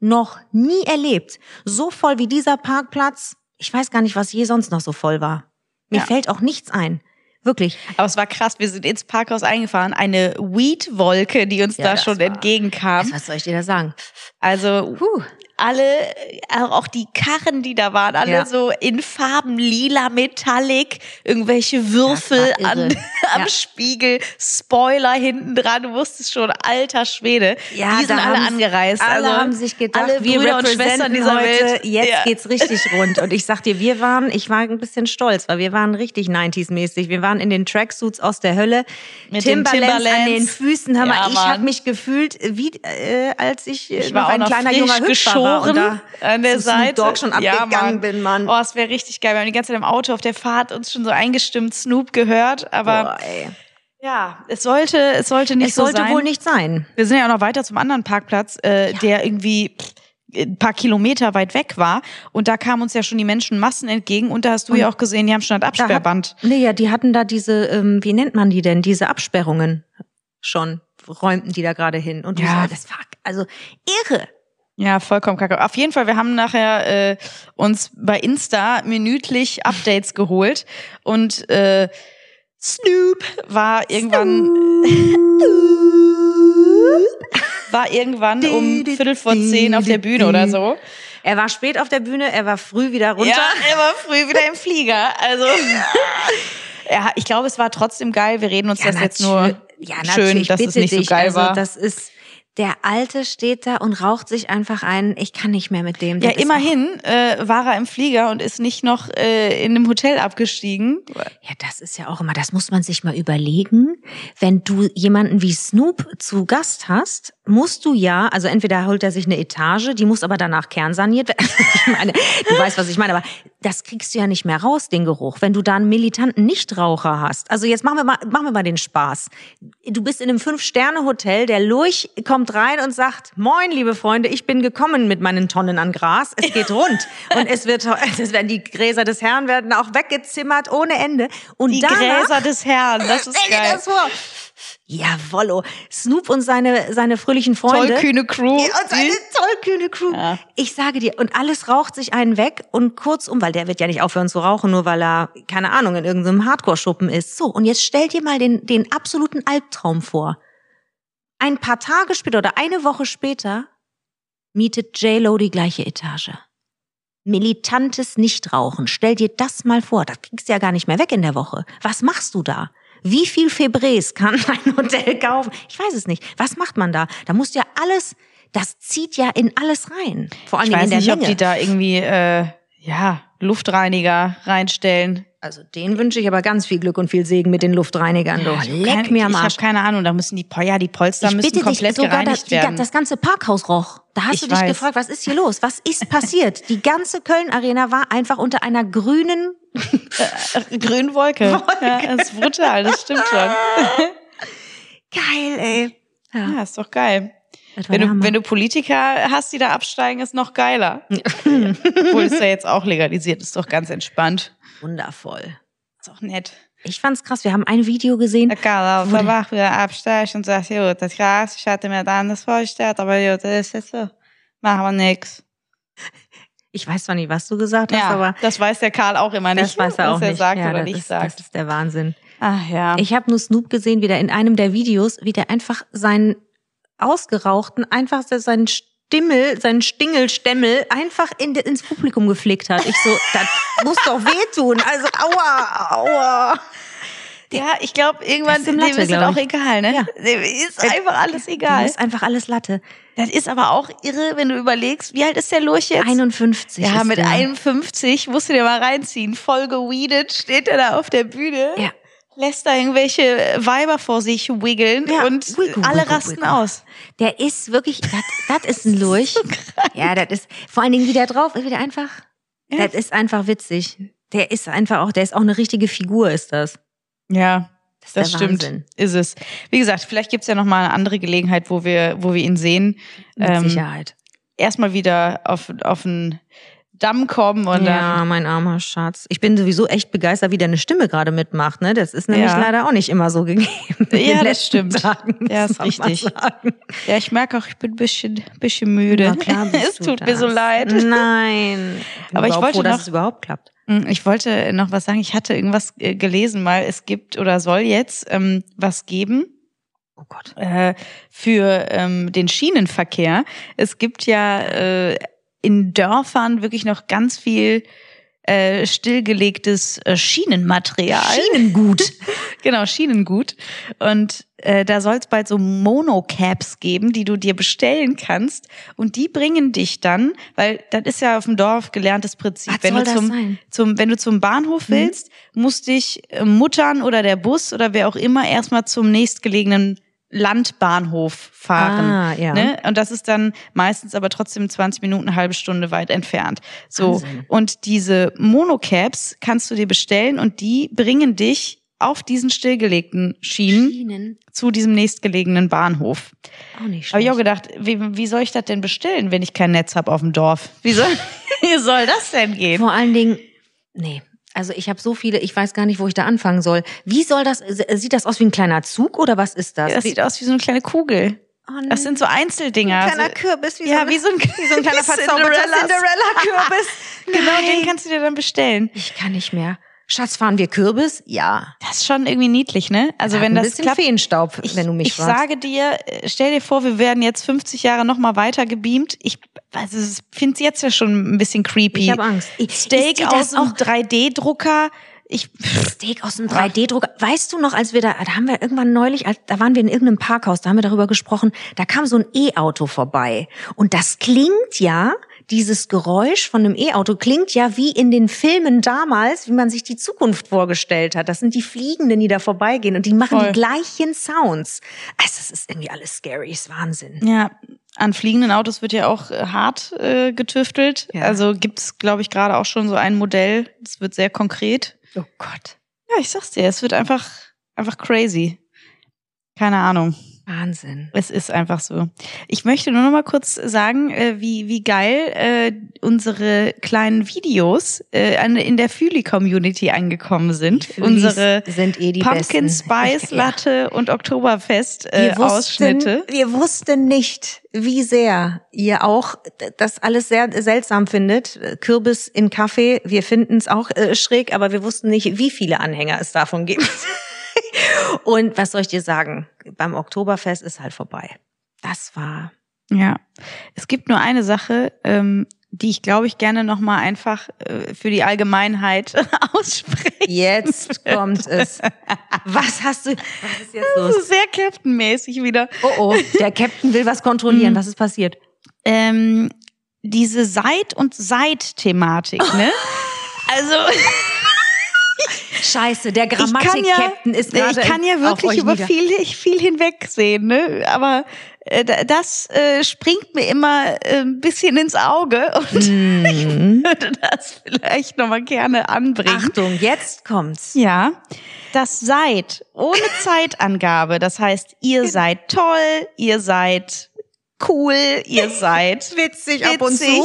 noch nie erlebt. So voll wie dieser Parkplatz. Ich weiß gar nicht, was je sonst noch so voll war. Mir
Ja.
fällt auch nichts ein. Wirklich.
aber es war krass, wir sind ins Parkhaus eingefahren, eine Weed-Wolke, die uns
Ja,
da schon
war-
entgegenkam.
Was soll ich dir da sagen?
Also
Puh.
Alle, äh, auch die Karren, die da waren, alle
Ja.
so in Farben lila, Metallic, irgendwelche Würfel an, am
Ja.
Spiegel, Spoiler hinten dran, du wusstest schon, alter Schwede.
Ja,
die sind alle angereist.
Alle
also,
haben sich gedacht,
alle
wir
Brüder und Schwestern dieser
heute,
Welt.
jetzt
Ja.
geht's richtig rund. Und ich sag dir, wir waren, ich war ein bisschen stolz, weil wir waren richtig 90s-mäßig. Wir waren in den Tracksuits aus der Hölle,
Mit den
Timberlands, an
Timberlands.
den Füßen. Hör mal, ich habe mich gefühlt, wie äh, als ich, äh,
Ich war
noch ein kleiner junger Hüpfer war und da
an der
zu Snoop
Seite.
Dogg schon
Ja,
abgegangen bin, Mann.
Oh, es wäre richtig geil. Wir haben die ganze Zeit im Auto auf der Fahrt uns schon so eingestimmt Snoop gehört, aber
Boah, ey.
ja, es sollte, es sollte nicht
Es
so
sollte
sein.
wohl nicht sein.
Wir sind ja auch noch weiter zum anderen Parkplatz, äh, der irgendwie pff, ein paar Kilometer weit weg war. Und da kamen uns ja schon die Menschenmassen entgegen. Und da hast du ja auch gesehen, die haben schon das
Da
Absperrband.
Hat, nee, ja, die hatten da diese, ähm, wie nennt man die denn, diese Absperrungen schon, räumten die da gerade hin. Und du
Ja.
so, das war also irre.
Ja, vollkommen kacke. Auf jeden Fall, wir haben nachher äh, uns bei Insta minütlich Updates geholt. Und äh, Snoop war irgendwann war irgendwann um Viertel vor zehn auf der Bühne oder so.
Er war spät auf der Bühne, er war früh wieder runter.
Ja, er war früh wieder im Flieger. Also, ja, ich glaube, es war trotzdem geil. Wir reden uns das jetzt nur
ja,
schön, dass es nicht so
dich.
geil
also,
war.
Das ist, der Alte steht da und raucht sich einfach ein. Ich kann nicht mehr mit dem.
Ja, immerhin äh, war er im Flieger und ist nicht noch äh, in einem Hotel abgestiegen.
Ja, das ist ja auch immer, das muss man sich mal überlegen. Wenn du jemanden wie Snoop zu Gast hast, musst du ja, also entweder holt er sich eine Etage, die muss aber danach kernsaniert werden. ich meine, du weißt, was ich meine, aber das kriegst du ja nicht mehr raus, den Geruch, wenn du da einen militanten Nichtraucher hast. Also jetzt machen wir mal, machen wir mal den Spaß. Du bist in einem Fünf-Sterne-Hotel, der Lurch kommt rein und sagt, moin, liebe Freunde, ich bin gekommen mit meinen Tonnen an Gras. Es geht rund. und es wird, es werden die Gräser des Herrn werden auch weggezimmert ohne Ende. Und
Die
danach,
Gräser des Herrn, das ist geil.
das vor. Jawollo. Snoop und seine, seine fröhlichen Freunde.
Tollkühne Crew.
Ja, und seine tollkühne Crew.
Ja.
Ich sage dir, und alles raucht sich einen weg und kurzum, weil der wird ja nicht aufhören zu rauchen, nur weil er, keine Ahnung, in irgendeinem Hardcore-Schuppen ist. So, und jetzt stell dir mal den, den absoluten Albtraum vor. Ein paar Tage später oder eine Woche später mietet J-Lo die gleiche Etage. Militantes Nichtrauchen. Stell dir das mal vor. Das kriegst du ja gar nicht mehr weg in der Woche. Was machst du da? Wie viel Febrés kann ein Hotel kaufen? Ich weiß es nicht. Was macht man da? Da musst du ja alles, das zieht ja in alles rein. Vor allem
Ich weiß
in der
nicht, ob
Menge.
die da irgendwie äh, ja Luftreiniger reinstellen.
Also denen wünsche ich aber ganz viel Glück und viel Segen mit den Luftreinigern. Du.
Ich hab
Leck mir am
Ich
Arsch.
habe keine Ahnung, da müssen die, ja, die Polster
Ich
müssen komplett
sogar das,
gereinigt
die,
werden.
das ganze Parkhaus roch. Da hast
Ich
du dich
weiß.
gefragt, was ist hier los? Was ist passiert? Die ganze Köln-Arena war einfach unter einer grünen
Äh, Grünwolke. Ja, das ist brutal, das stimmt schon.
Geil, ey.
Ja, ist doch geil. Wenn du, wenn du Politiker hast, die da absteigen, ist noch geiler. Obwohl es ja jetzt auch legalisiert ist, doch ganz entspannt.
Wundervoll.
Ist auch nett.
Ich fand's krass. Wir haben ein Video gesehen.
Da kann er
Wo
einfach wieder absteigen und sagt, gut, das Gras, ich hatte mir da anders vorgestellt, aber gut, das ist jetzt so. Machen wir nix.
Ich weiß zwar nicht, was du gesagt hast,
Ja,
aber
das weiß der Karl auch immer nicht,
das weiß er
was
auch
er
nicht.
sagt
ja,
oder
das
nicht
ist,
sagt.
Das ist der Wahnsinn.
Ach ja.
Ich habe nur Snoop gesehen, wieder in einem der Videos, wie der einfach seinen ausgerauchten, einfach seinen Stimmel, seinen Stingelstemmel einfach in, ins Publikum geflickt hat. Ich so, das muss doch wehtun. Also, aua, aua.
Ja, ich glaube, irgendwann
Das ist
dem
Latte,
ist es
glaub
auch egal, ne?
Ja.
Dem ist einfach alles
Dem
egal.
ist einfach alles Latte.
Das ist aber auch irre, wenn du überlegst, wie alt ist der Lurch jetzt?
51
ja,
ist
mit
der.
51 musst du dir mal reinziehen. Voll geweedet steht er da auf der Bühne.
Ja.
Lässt da irgendwelche Weiber vor sich wiggeln
Ja,
und
wiggle,
alle
wiggle,
rasten
wiggle.
aus.
Der ist wirklich, das, ist ein Lurch. ja, das ist, vor allen Dingen wieder drauf, ist wieder einfach,
Ja.
das ist einfach witzig. Der ist einfach auch, der ist auch eine richtige Figur, ist das.
Ja,
Das,
das stimmt.
Wahnsinn.
Ist es. Wie gesagt, vielleicht gibt's ja noch mal eine andere Gelegenheit, wo wir, wo wir ihn sehen.
Mit
Ähm,
Sicherheit.
Erstmal wieder auf, auf den Damm kommen und
ja,
dann.
mein armer Schatz. Ich bin sowieso echt begeistert, wie deine Stimme gerade mitmacht. Ne? Das ist nämlich
Ja.
leider auch nicht immer so gegeben.
Ja, das stimmt.
Tagen,
Ja, ist richtig. Ja, ich merke auch, ich bin ein bisschen, bisschen müde.
Klar
es tut mir so
das.
leid.
Nein.
Aber ich wollte
froh, dass
noch-
es überhaupt klappt.
Mm, Ich wollte noch was sagen. Ich hatte irgendwas äh, gelesen mal. Es gibt oder soll jetzt ähm, was geben
Oh Gott.
äh, für ähm, den Schienenverkehr. Es gibt ja äh, in Dörfern wirklich noch ganz viel äh, stillgelegtes äh, Schienenmaterial.
Schienengut.
Genau, Schienengut. Und äh, da soll es bald so Monocaps geben, die du dir bestellen kannst. Und die bringen dich dann, weil das ist ja auf dem Dorf gelerntes Prinzip.
Was
wenn
soll
du
das
zum,
sein?
zum, wenn du zum Bahnhof
Mhm.
willst, muss dich äh, Muttern oder der Bus oder wer auch immer erstmal zum nächstgelegenen Landbahnhof fahren.
Ah, ja.
Ne? Und das ist dann meistens aber trotzdem 20 Minuten, eine halbe Stunde weit entfernt. So.
Wahnsinn.
Und diese Monocaps kannst du dir bestellen und die bringen dich auf diesen stillgelegten Schienen
Schienen.
zu diesem nächstgelegenen Bahnhof.
Auch nicht
Habe ich auch
schlecht.
gedacht, wie, wie soll ich das denn bestellen, wenn ich kein Netz habe auf dem Dorf? Wie soll, wie soll das denn gehen?
Vor allen Dingen, nee. Also ich habe so viele, ich weiß gar nicht, wo ich da anfangen soll. Wie soll das, sieht das aus wie ein kleiner Zug oder was ist das?
Das
Wie-
sieht aus wie so eine kleine Kugel.
Oh,
Das sind so Einzeldinger.
ein kleiner Kürbis, wie,
ja,
so,
wie so ein,
wie so ein kleiner verzauberter. Cinderella-Kürbis.
Genau,
Nein.
den kannst du dir dann bestellen.
Ich kann nicht mehr. Schatz, fahren wir Kürbis? Ja.
Das ist schon irgendwie niedlich, ne? Also wenn
ein
das
bisschen
klappt.
Feenstaub,
Ich,
wenn du mich
ich
fragst.
sage dir, äh, stell dir vor, wir werden jetzt 50 Jahre noch mal weiter gebeamt. Ich also ich finde es jetzt ja schon ein bisschen creepy.
ich habe Angst.
Steak aus einem
auch
3D-Drucker. Ich
Steak aus dem 3D-Drucker. Weißt du noch, als wir da, da haben wir irgendwann neulich, da waren wir in irgendeinem Parkhaus, da haben wir darüber gesprochen, da kam so ein E-Auto vorbei. Und das klingt ja, dieses Geräusch von einem E-Auto klingt ja wie in den Filmen damals, wie man sich die Zukunft vorgestellt hat. Das sind die Fliegenden, die da vorbeigehen und die machen
Voll.
die gleichen Sounds. Also, es ist irgendwie alles scary, ist Wahnsinn.
Ja, an fliegenden Autos wird ja auch äh, hart äh, getüftelt.
Ja.
Also gibt es, glaube ich, gerade auch schon so ein Modell. Das wird sehr konkret.
Oh Gott.
Ja, ich sag's dir, es wird einfach, einfach crazy. Keine Ahnung.
Wahnsinn.
Es ist einfach so. Ich möchte nur noch mal kurz sagen, äh, wie, wie geil äh, unsere kleinen Videos äh, in der Füli-Community angekommen sind.
Fülis
unsere
sind eh die
Pumpkin
besten.
Spice
Ja.
Latte und Oktoberfest äh,
wir wussten,
Ausschnitte.
Wir wussten nicht, wie sehr ihr auch das alles sehr seltsam findet. Kürbis in Kaffee, wir finden es auch äh, schräg, aber wir wussten nicht, wie viele Anhänger es davon gibt. Und was soll ich dir sagen? Beim Oktoberfest ist halt vorbei. Das war
Ja, es gibt nur eine Sache, ähm, die ich glaube ich gerne noch mal einfach äh, für die Allgemeinheit ausspreche.
jetzt kommt es. Was hast du? Was ist jetzt
Das
los?
ist sehr Captain-mäßig wieder.
Oh oh, der Captain will was kontrollieren.
Mhm.
Was ist passiert?
Ähm, diese Seit- und Seit-Thematik, ne? Also
Scheiße, der
ich kann ja,
Grammatik-Captain ist gerade
ich kann ja wirklich über
nieder.
viel, viel hinwegsehen, ne? Aber äh, da- das äh, springt mir immer äh, ein bisschen ins Auge und
Mhm.
würde das vielleicht noch mal gerne anbringen.
Achtung, jetzt kommt's.
Ja, das seid ohne Zeitangabe. Das heißt, ihr seid toll, ihr seid cool, ihr seid
Witzig
witzig.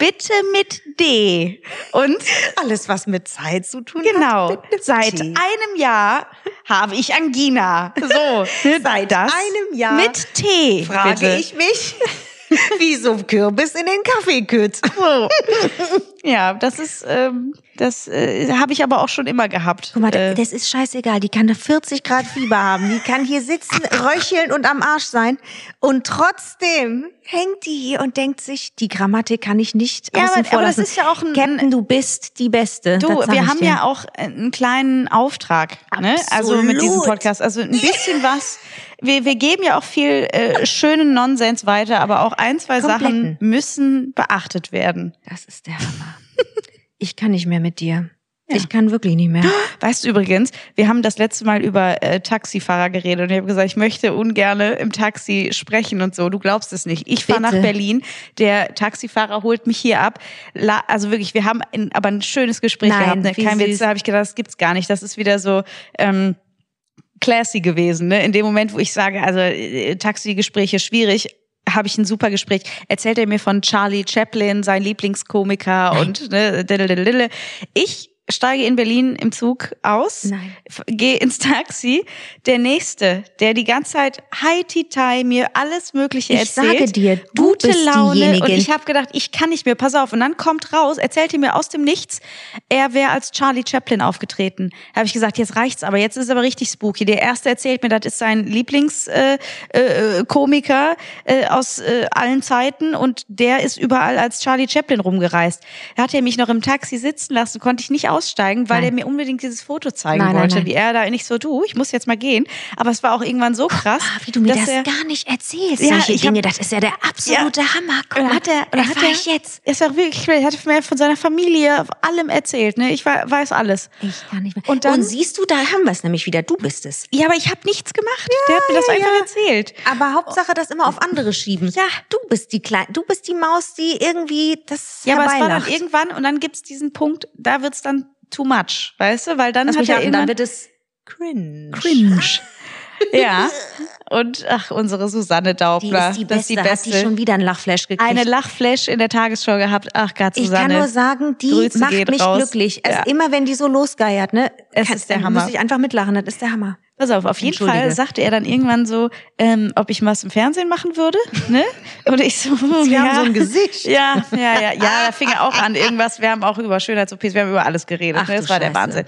Bitte mit D. Und
Alles, was mit Zeit zu tun
genau,
hat. mit
seit
T.
einem Jahr habe ich Angina. So,
Seit
das
einem Jahr
mit T.
frage
bitte.
ich mich, wieso Kürbis in den Kaffee kütt.
So. Ja, das ist, ähm, das äh, habe ich aber auch schon immer gehabt.
Guck mal,
äh,
das ist scheißegal. Die kann 40 Grad Fieber haben. Die kann hier sitzen, röcheln und am Arsch sein. Und trotzdem hängt die hier und denkt sich, die Grammatik kann ich nicht
Ja,
außen
aber- aber das ist ja auch ein-
Captain, du bist die Beste.
Du, wir haben
dir.
ja auch einen kleinen Auftrag, ne? Also mit diesem. Podcast. Also ein bisschen was. Wir, wir geben ja auch viel äh, schönen Nonsens weiter, aber auch ein, zwei Sachen
Kompletten.
müssen beachtet werden.
Das ist der Hammer. Ich kann nicht mehr mit dir. Ich kann wirklich nicht mehr.
Weißt du übrigens, wir haben das letzte Mal über äh, Taxifahrer geredet und ich habe gesagt, ich möchte ungerne im Taxi sprechen und so. Du glaubst es nicht. Ich fahre nach. Berlin, der Taxifahrer holt mich hier ab. La also wirklich, wir haben ein, aber ein schönes Gespräch
Nein,
gehabt. Ne? Kein Witz, da habe ich gedacht, das gibt's gar nicht. Das ist wieder so. Ähm, classy gewesen, ne? In dem Moment, wo ich sage, also äh, Taxigespräche schwierig, habe ich ein super Gespräch. Erzählt er mir von Charlie Chaplin, sein Lieblingskomiker und ne, ich steige in Berlin im Zug aus,
Nein.
gehe ins Taxi. Der nächste, der die ganze Zeit Hi Titai mir alles Mögliche
Ich
erzählt,
sage dir, du
gute
bist
Laune
diejenige.
und ich habe gedacht, ich kann nicht mehr. Pass auf und dann kommt raus, erzählt er mir aus dem Nichts, er wäre als Charlie Chaplin aufgetreten. Habe ich gesagt, jetzt reicht's, aber jetzt ist es aber richtig spooky. Der erste erzählt mir, das ist sein Lieblingskomiker äh, äh, Komiker, äh, aus äh, allen Zeiten und der ist überall als Charlie Chaplin rumgereist. Da hat er mich noch im Taxi sitzen lassen, konnte ich nicht aussteigen, weil
Nein.
er mir unbedingt dieses Foto zeigen
Nein,
wollte,
nein.
wie er da nicht so du, ich muss jetzt mal gehen. Aber es war auch irgendwann so krass,
Ah, wie du mir das
er,
gar nicht erzählst,
Ja,
solche
ich hab-
Dinge. Das ist ja der absolute Hammer. Guck
Und hat er, und dann hat er,
ich jetzt.
Ist auch wirklich, er hat mir von seiner Familie, allem erzählt, ne? Ich wei- weiß alles.
Ich kann nicht mehr.
Und dann-
siehst du, da haben wir es nämlich wieder. Du bist es.
Ja, aber ich habe nichts gemacht. Der hat mir das
ja,
einfach
ja.
erzählt.
Aber Hauptsache das immer auf andere schieben.
Ja.
Du bist die Kleine, du bist die Maus, die irgendwie das
Ja, aber es war dann irgendwann und dann gibt's diesen Punkt, da wird's dann too much, weißt du? Weil dann
Lass
hat er
raten,
irgendwann
dann wird es cringe.
cringe. ja. Und ach, unsere Susanne
Die
Daubler,
ist die
das
Beste.
ist die
Hat
beste.
die schon wieder einen Lachflash gekriegt.
Eine Lachflash in der Tagesschau gehabt. Ach Gott,
ich
Susanne.
kann nur sagen, die
Grüße
macht mich
raus.
glücklich. Also
Ja.
immer wenn die so losgeiert, ne?
Es
kann,
ist der Hammer.
Muss ich einfach mitlachen, das ist der Hammer.
Pass auf, auf jeden Fall sagte er dann irgendwann so, ähm, ob ich was im Fernsehen machen würde, ne? Und ich so,
Sie
ja.
haben so ein Gesicht.
Ja, ja, ja, ja, da fing er auch an. Irgendwas, wir haben auch über Schönheits-OPs, wir haben über alles geredet.
Ach
ne? Das war der
Scheiße.
Wahnsinn.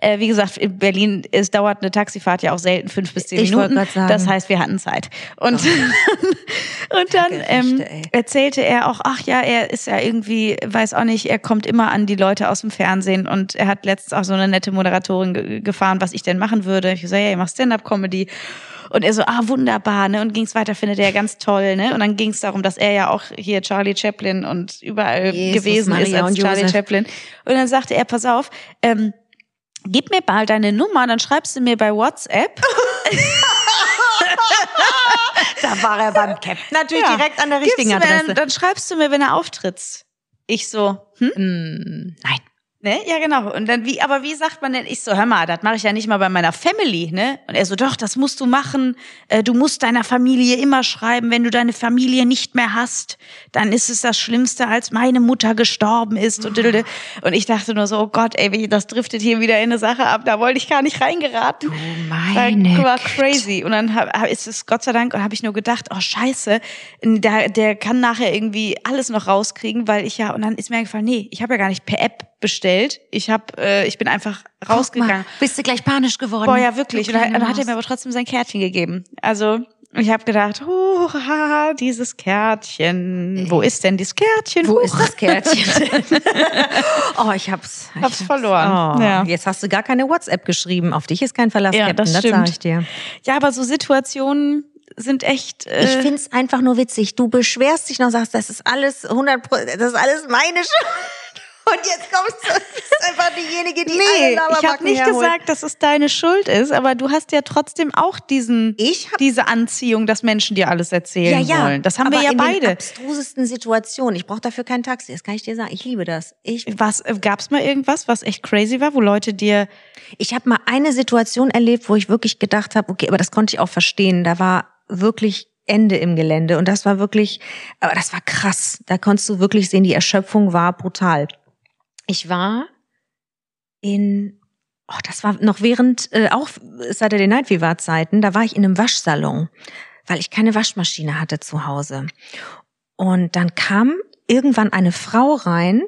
Äh, wie gesagt, in Berlin, es dauert eine Taxifahrt ja auch selten fünf bis zehn
Ich
Minuten. Das heißt, wir hatten Zeit. Und, und dann ähm, erzählte er auch, ach ja, er ist ja irgendwie, weiß auch nicht, er kommt immer an die Leute aus dem Fernsehen und er hat letztens auch so eine nette Moderatorin ge gefahren, was ich denn machen würde. Ich so, ja, ich mach Stand-Up-Comedy. Und er so, ah, wunderbar, ne? Und ging's weiter, findet er ja ganz toll, ne? Und dann ging's darum, dass er ja auch hier Charlie Chaplin und überall
Jesus,
gewesen ist
Maria
als
und
Charlie. Chaplin. Und dann sagte er, pass auf, ähm, gib mir mal deine Nummer, dann schreibst du mir bei WhatsApp.
Da war er beim Captain natürlich
Ja.
direkt an der richtigen
mir
Adresse.
Dann, dann schreibst du mir, wenn er auftritt. Ich so, hm?
Hm, nein.
Ne? Ja, genau. Und dann wie, aber wie sagt man denn? Ich so, hör mal, das mache ich ja nicht mal bei meiner Family, ne? Und er so, doch, das musst du machen. Äh, Du musst deiner Familie immer schreiben, wenn du deine Familie nicht mehr hast, dann ist es das Schlimmste, als meine Mutter gestorben ist. Und, und ich dachte nur so, oh Gott, ey, das driftet hier wieder in eine Sache ab. Da wollte ich gar nicht reingeraten.
Du
Das
meine
war crazy. Und dann hab, ist es Gott sei Dank, und habe ich nur gedacht, oh Scheiße, der, der kann nachher irgendwie alles noch rauskriegen, weil ich ja, und dann ist mir eingefallen, nee, ich habe ja gar nicht per App bestellt. Ich hab, äh, ich bin einfach
Guck mal,
rausgegangen.
bist du gleich panisch geworden?
Boah, ja, wirklich. Und dann, hat er mir aber trotzdem sein Kärtchen gegeben. Also, ich habe gedacht, haha, dieses Kärtchen. Wo ist denn dieses Kärtchen?
Wo
Huch.
ist das Kärtchen? oh, ich hab's. Ich
Hab's verloren.
Oh,
Ja.
Jetzt hast du gar keine WhatsApp geschrieben. Auf dich ist kein Verlass,
Ja,
Captain,
das
das, sag
stimmt.
ich dir.
Ja, aber so Situationen sind echt. Äh,
Ich find's einfach nur witzig. Du beschwerst dich noch, sagst, das ist alles 100 Pro- das ist alles meine Schuld. Und jetzt kommst du, bist einfach diejenige, die alle
Nee, ich habe nicht
herholt.
gesagt, dass es deine Schuld ist, aber du hast ja trotzdem auch diesen,
hab-
diese Anziehung, dass Menschen dir alles erzählen
ja, ja.
wollen. Das haben
aber
wir ja
in Den
beide.
abstrusesten Situationen. Ich brauche dafür kein Taxi. Das kann ich dir sagen. Ich liebe das. Ich,
Was äh, gab's mal irgendwas, was echt crazy war, wo Leute dir
ich habe mal eine Situation erlebt, wo ich wirklich gedacht habe, okay, aber das konnte ich auch verstehen. Da war wirklich Ende im Gelände und das war wirklich, aber das war krass. Da konntest du wirklich sehen, die Erschöpfung war brutal. Ich war in, oh, das war noch während, äh, auch Saturday Night Fever Zeiten, da war ich in einem Waschsalon, weil ich keine Waschmaschine hatte zu Hause. Und dann kam irgendwann eine Frau rein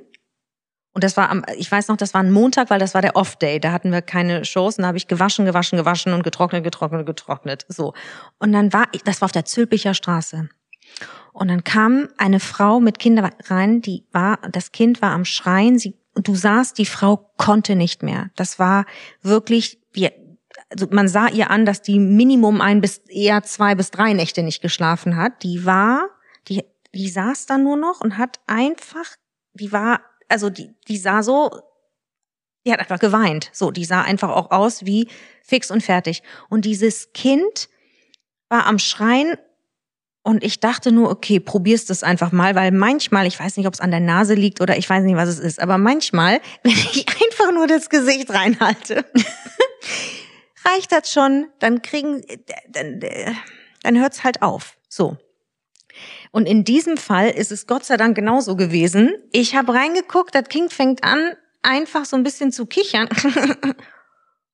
Und das war am, ich weiß noch, das war ein Montag, weil das war der Off-Day. Da hatten wir keine Shows. Und da habe ich gewaschen, gewaschen, gewaschen und getrocknet, getrocknet, getrocknet. So. Und dann war ich, das war auf der Zülpicher Straße. Und dann kam eine Frau mit Kindern rein, die war, das Kind war am Schreien, sie, du sahst, die Frau konnte nicht mehr. Das war wirklich, wie, also man sah ihr an, dass die Minimum ein bis eher zwei bis drei Nächte nicht geschlafen hat. Die war, die, die saß da nur noch und hat einfach, die war, also die, die sah so, die hat einfach geweint. So, die sah einfach auch aus wie fix und fertig. Und dieses Kind war am Schreien und ich dachte nur, okay, probierst es einfach mal, weil manchmal, ich weiß nicht, ob es an der Nase liegt oder ich weiß nicht, was es ist, aber manchmal, wenn ich einfach nur das Gesicht reinhalte, reicht das schon, dann kriegen, dann, dann hört's halt auf. So. Und in diesem Fall ist es Gott sei Dank genauso gewesen. Ich habe reingeguckt, das Kind fängt an, einfach so ein bisschen zu kichern.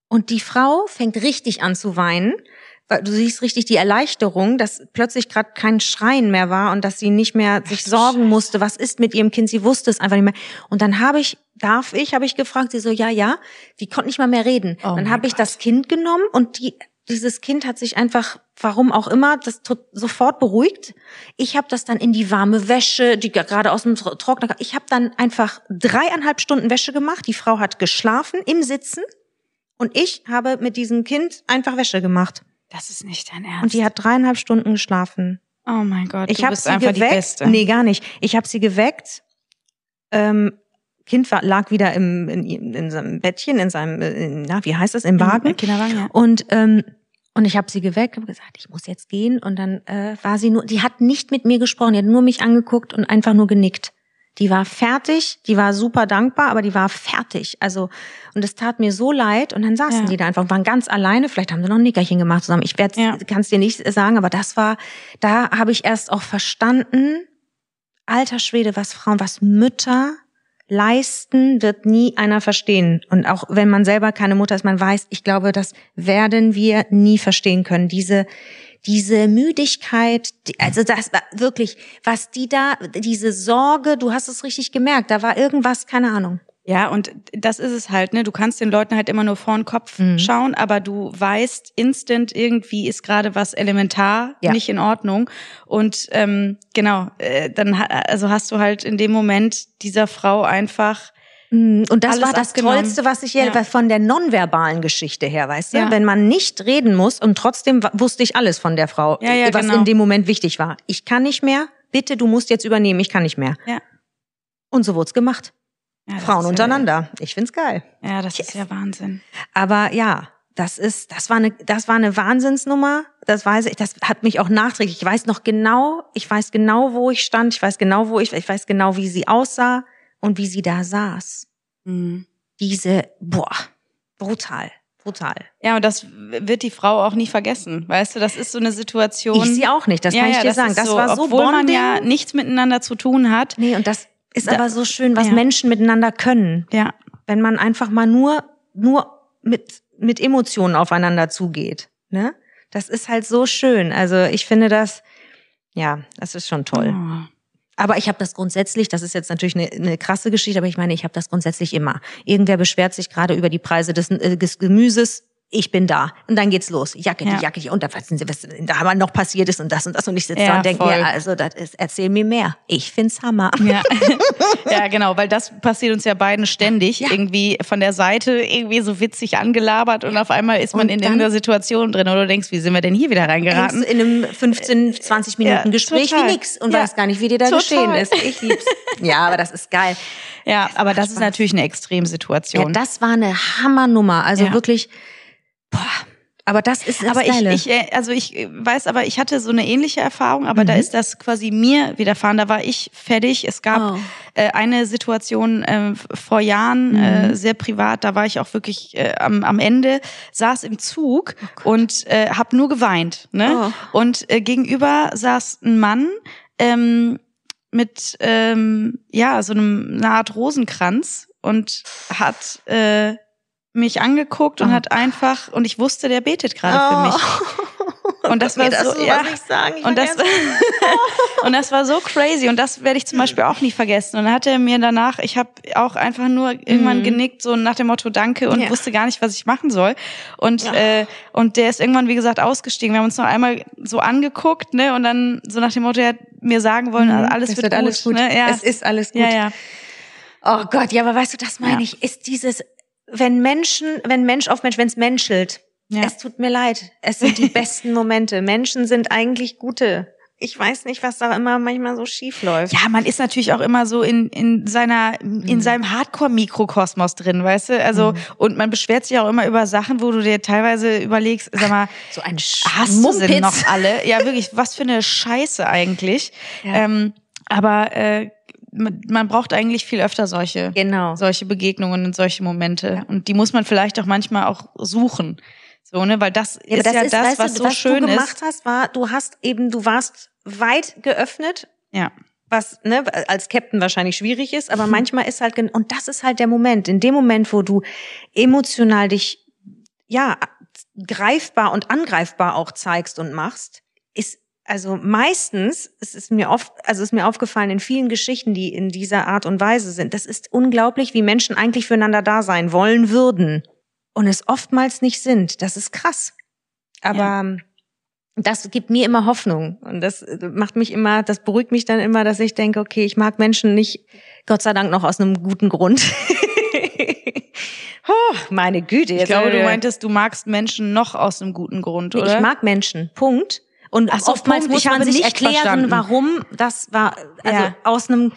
Und die Frau fängt richtig an zu weinen du siehst richtig die Erleichterung, dass plötzlich gerade kein Schreien mehr war und dass sie nicht mehr sich sorgen musste, was ist mit ihrem Kind, sie wusste es einfach nicht mehr. Und dann habe ich, darf ich, habe ich gefragt, sie so, ja, ja, die konnte nicht mal mehr reden. Oh dann habe ich das Kind genommen und die, dieses Kind hat sich einfach, warum auch immer, das sofort beruhigt. Ich habe das dann in die warme Wäsche, die gerade aus dem Trockner, ich habe dann einfach dreieinhalb Stunden Wäsche gemacht. Die Frau hat geschlafen im Sitzen und ich habe mit diesem Kind einfach Wäsche gemacht.
Das ist nicht dein Ernst.
Und die hat dreieinhalb Stunden geschlafen.
Oh mein Gott,
ich
du
bist einfach geweckt. die Beste. Nee, gar nicht. Ich habe sie geweckt. Ähm, Kind war, lag wieder im, in, in seinem Bettchen, in seinem, in, na, wie heißt das, im Wagen. Im
Kinderwagen, ja.
Und ähm, und ich habe sie geweckt, habe gesagt, ich muss jetzt gehen. Und dann äh, war sie nur, die hat nicht mit mir gesprochen, die hat nur mich angeguckt und einfach nur genickt. Die war fertig, die war super dankbar, aber die war fertig. Also, und es tat mir so leid. Und dann saßen ja. die da einfach, waren ganz alleine. Vielleicht haben sie noch ein Nickerchen gemacht zusammen. Ich werde, ja. kann es dir nicht sagen, aber das war, da habe ich erst auch verstanden, alter Schwede, was Frauen, was Mütter leisten, wird nie einer verstehen. Und auch wenn man selber keine Mutter ist, man weiß, ich glaube, das werden wir nie verstehen können. Diese, diese Müdigkeit, also das war wirklich, was die da, diese Sorge, du hast es richtig gemerkt, da war irgendwas, keine Ahnung.
Ja, und das ist es halt, ne? Du kannst den Leuten halt immer nur vor den Kopf mhm. schauen, aber du weißt instant, irgendwie ist gerade was elementar ja. nicht in Ordnung. Und ähm, genau, äh, dann also hast du halt in dem Moment dieser Frau einfach
und das war das Tollste, was ich ja. von der nonverbalen Geschichte her, weißt du? Ja. Wenn man nicht reden muss und trotzdem wusste ich alles von der Frau, ja, ja, was genau. in dem Moment wichtig war. Ich kann nicht mehr, bitte, du musst jetzt übernehmen, ich kann nicht mehr.
Ja.
Und so wurd's gemacht. Ja, Frauen untereinander. Ja, ich find's geil.
Ja, das yes. ist ja Wahnsinn.
Aber ja, das ist, das war eine, das war eine Wahnsinnsnummer. Das weiß ich, das hat mich auch nachträglich. Ich weiß noch genau, ich weiß genau, wo ich stand. Ich weiß genau, wo ich, ich weiß genau, wie sie aussah und wie sie da saß. Mhm. Diese, boah, brutal. Brutal.
Ja, und das wird die Frau auch nie vergessen. Weißt du, das ist so eine Situation.
Ich sie auch nicht, das ja, kann ich ja, dir sagen. Das
so,
war so
Obwohl Bonding. man ja nichts miteinander zu tun hat.
Nee, und das ist da, aber so schön, was ja. Menschen miteinander können.
Ja.
Wenn man einfach mal nur, nur mit, mit Emotionen aufeinander zugeht. Ne? Das ist halt so schön. Also ich finde das, ja, das ist schon toll. Oh. Aber ich habe das grundsätzlich, das ist jetzt natürlich eine, eine krasse Geschichte, aber ich meine, ich habe das grundsätzlich immer. Irgendwer beschwert sich gerade über die Preise des, äh, des Gemüses ich bin da. Und dann geht's los. Jacke, die ja. Jacke, die und was, da aber noch passiert ist und das und das. Und ich sitze ja, da und denke mir, also das ist, erzähl mir mehr. Ich find's Hammer.
Ja. ja, genau, weil das passiert uns ja beiden ständig. Ja. Irgendwie von der Seite irgendwie so witzig angelabert und auf einmal ist man und in irgendeiner Situation drin oder du denkst, wie sind wir denn hier wieder reingeraten?
In einem 15, 20 Minuten Gespräch total. wie nix und weiß gar nicht, wie dir da total. geschehen ist. Ich lieb's. Ja, aber das ist geil.
Ja, aber das Spaß. ist natürlich eine Extremsituation.
Ja, das war eine Hammernummer. Also wirklich Boah. Aber das ist das
aber ich, ich, äh, also ich äh, weiß, aber ich hatte so eine ähnliche Erfahrung, aber mhm. da ist das quasi mir widerfahren. Da war ich fertig. Es gab oh. äh, eine Situation äh, vor Jahren, äh, mhm. äh, sehr privat. Da war ich auch wirklich äh, am, am Ende, saß im Zug oh und äh, habe nur geweint. Ne? Oh. Und äh, gegenüber saß ein Mann. Ähm, mit ähm, ja so einem eine Art Rosenkranz und hat äh, mich angeguckt und oh. hat einfach, und ich wusste, der betet gerade oh. für mich. Und das war
das
so, ja. und das, und das war so crazy und das werde ich zum Beispiel auch nie vergessen. Und dann hat er mir danach, ich habe auch einfach nur irgendwann genickt, so nach dem Motto Danke und.
Ja.
wusste gar nicht, was ich machen soll. Und,
Ja.
äh, und der ist irgendwann, wie gesagt, ausgestiegen. Wir haben uns noch einmal so angeguckt, ne? Und dann so nach dem Motto, er hat mir sagen wollen, alles
Mhm. Es
wird,
alles gut.
Ne? Ja.
Es ist alles gut.
ja, ja.
Oh Gott, ja, aber weißt du, das meine ich, ist dieses, wenn Menschen, wenn Mensch auf Mensch, wenn es menschelt,
Ja.
es tut mir leid, es sind die besten Momente. Menschen sind eigentlich gute. Ich weiß nicht, was da immer manchmal so schief läuft.
Ja, man ist natürlich auch immer so in, in seiner, in
Mhm.
seinem Hardcore-Mikrokosmos drin, weißt du? Also, und man beschwert sich auch immer über Sachen, wo du dir teilweise überlegst, sag mal,
So ein
hast du sie
Mumpitz.
noch alle? Ja, wirklich, was für eine Scheiße eigentlich.
Ja.
Ähm, aber äh, man, braucht eigentlich viel öfter solche,
Genau.
solche Begegnungen und solche Momente. Und die muss man vielleicht auch manchmal auch suchen. So, ne? Weil das
Ja,
ist
aber
ja das,
weißt
was
du,
so
was
schön
du gemacht
ist.
hast, war, du hast eben, du warst weit geöffnet,
Ja.
was ne, als Captain wahrscheinlich schwierig ist, aber manchmal ist halt, und das ist halt der Moment, in dem Moment, wo du emotional dich, ja, greifbar und angreifbar auch zeigst und machst, ist, also meistens, es ist mir oft, also es ist mir aufgefallen in vielen Geschichten, die in dieser Art und Weise sind, das ist unglaublich, wie Menschen eigentlich füreinander da sein wollen würden und es oftmals nicht sind. Das ist krass. Aber
Ja.
das gibt mir immer Hoffnung und das äh, macht mich immer, das beruhigt mich dann immer, dass ich denke, okay, ich mag Menschen nicht, Gott sei Dank noch aus einem guten Grund. oh, meine Güte, jetzt
Ich glaube, du
äh,
meintest, du magst Menschen noch aus einem guten Grund, oder?
ich mag Menschen. Punkt. Und
so,
oftmals
Punkt.
muss man sich
nicht
erklären,
verstanden.
warum das war. Also
Ja.
aus einem,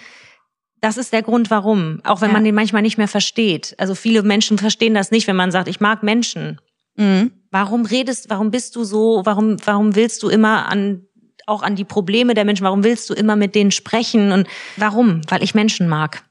das ist der Grund, warum. Auch wenn
Ja.
man den manchmal nicht mehr versteht. Also viele Menschen verstehen das nicht, wenn man sagt, ich mag Menschen.
Mhm.
Warum redest, warum bist du so, warum, warum willst du immer an, auch an die Probleme der Menschen, warum willst du immer mit denen sprechen und warum? Weil ich Menschen mag.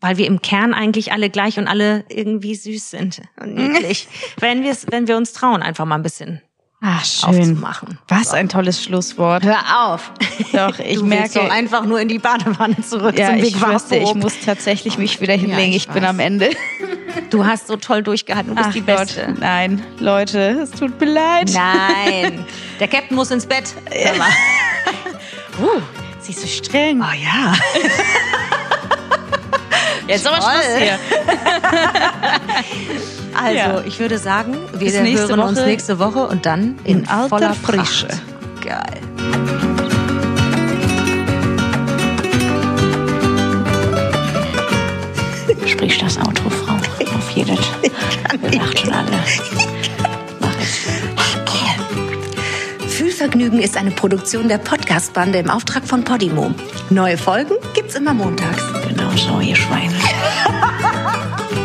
Weil wir im Kern eigentlich alle gleich und alle irgendwie süß sind und niedlich. wenn wir wenn wir uns trauen, einfach mal ein bisschen
Ach, schön.
aufzumachen.
Was ein tolles Schlusswort.
Hör auf.
Doch, ich
du
merke,
doch einfach nur in die Badewanne zurück
ja, ich
Big
wüsste, ich muss tatsächlich mich wieder hinlegen.
ich
ich bin am Ende.
Du hast so toll durchgehalten, du bist
Ach
die
Gott,
Beste.
nein, Leute, es tut mir leid.
Nein, der Captain muss ins Bett. Mal.
Uh, sie ist so streng.
Oh ja.
Jetzt aber
toll.
Schluss hier.
Also,
Ja.
ich würde sagen, wir hören uns nächste Woche und dann in,
In alter
voller
Frische.
Pracht. Geil.
Sprich das Auto, Frau. Auf jeden. Wir lachen schon alle. Mach es.
Fühlvergnügen ist eine Produktion der Podcast-Bande im Auftrag von Podimo. Neue Folgen gibt's immer montags.
Genau so, ihr Schweine.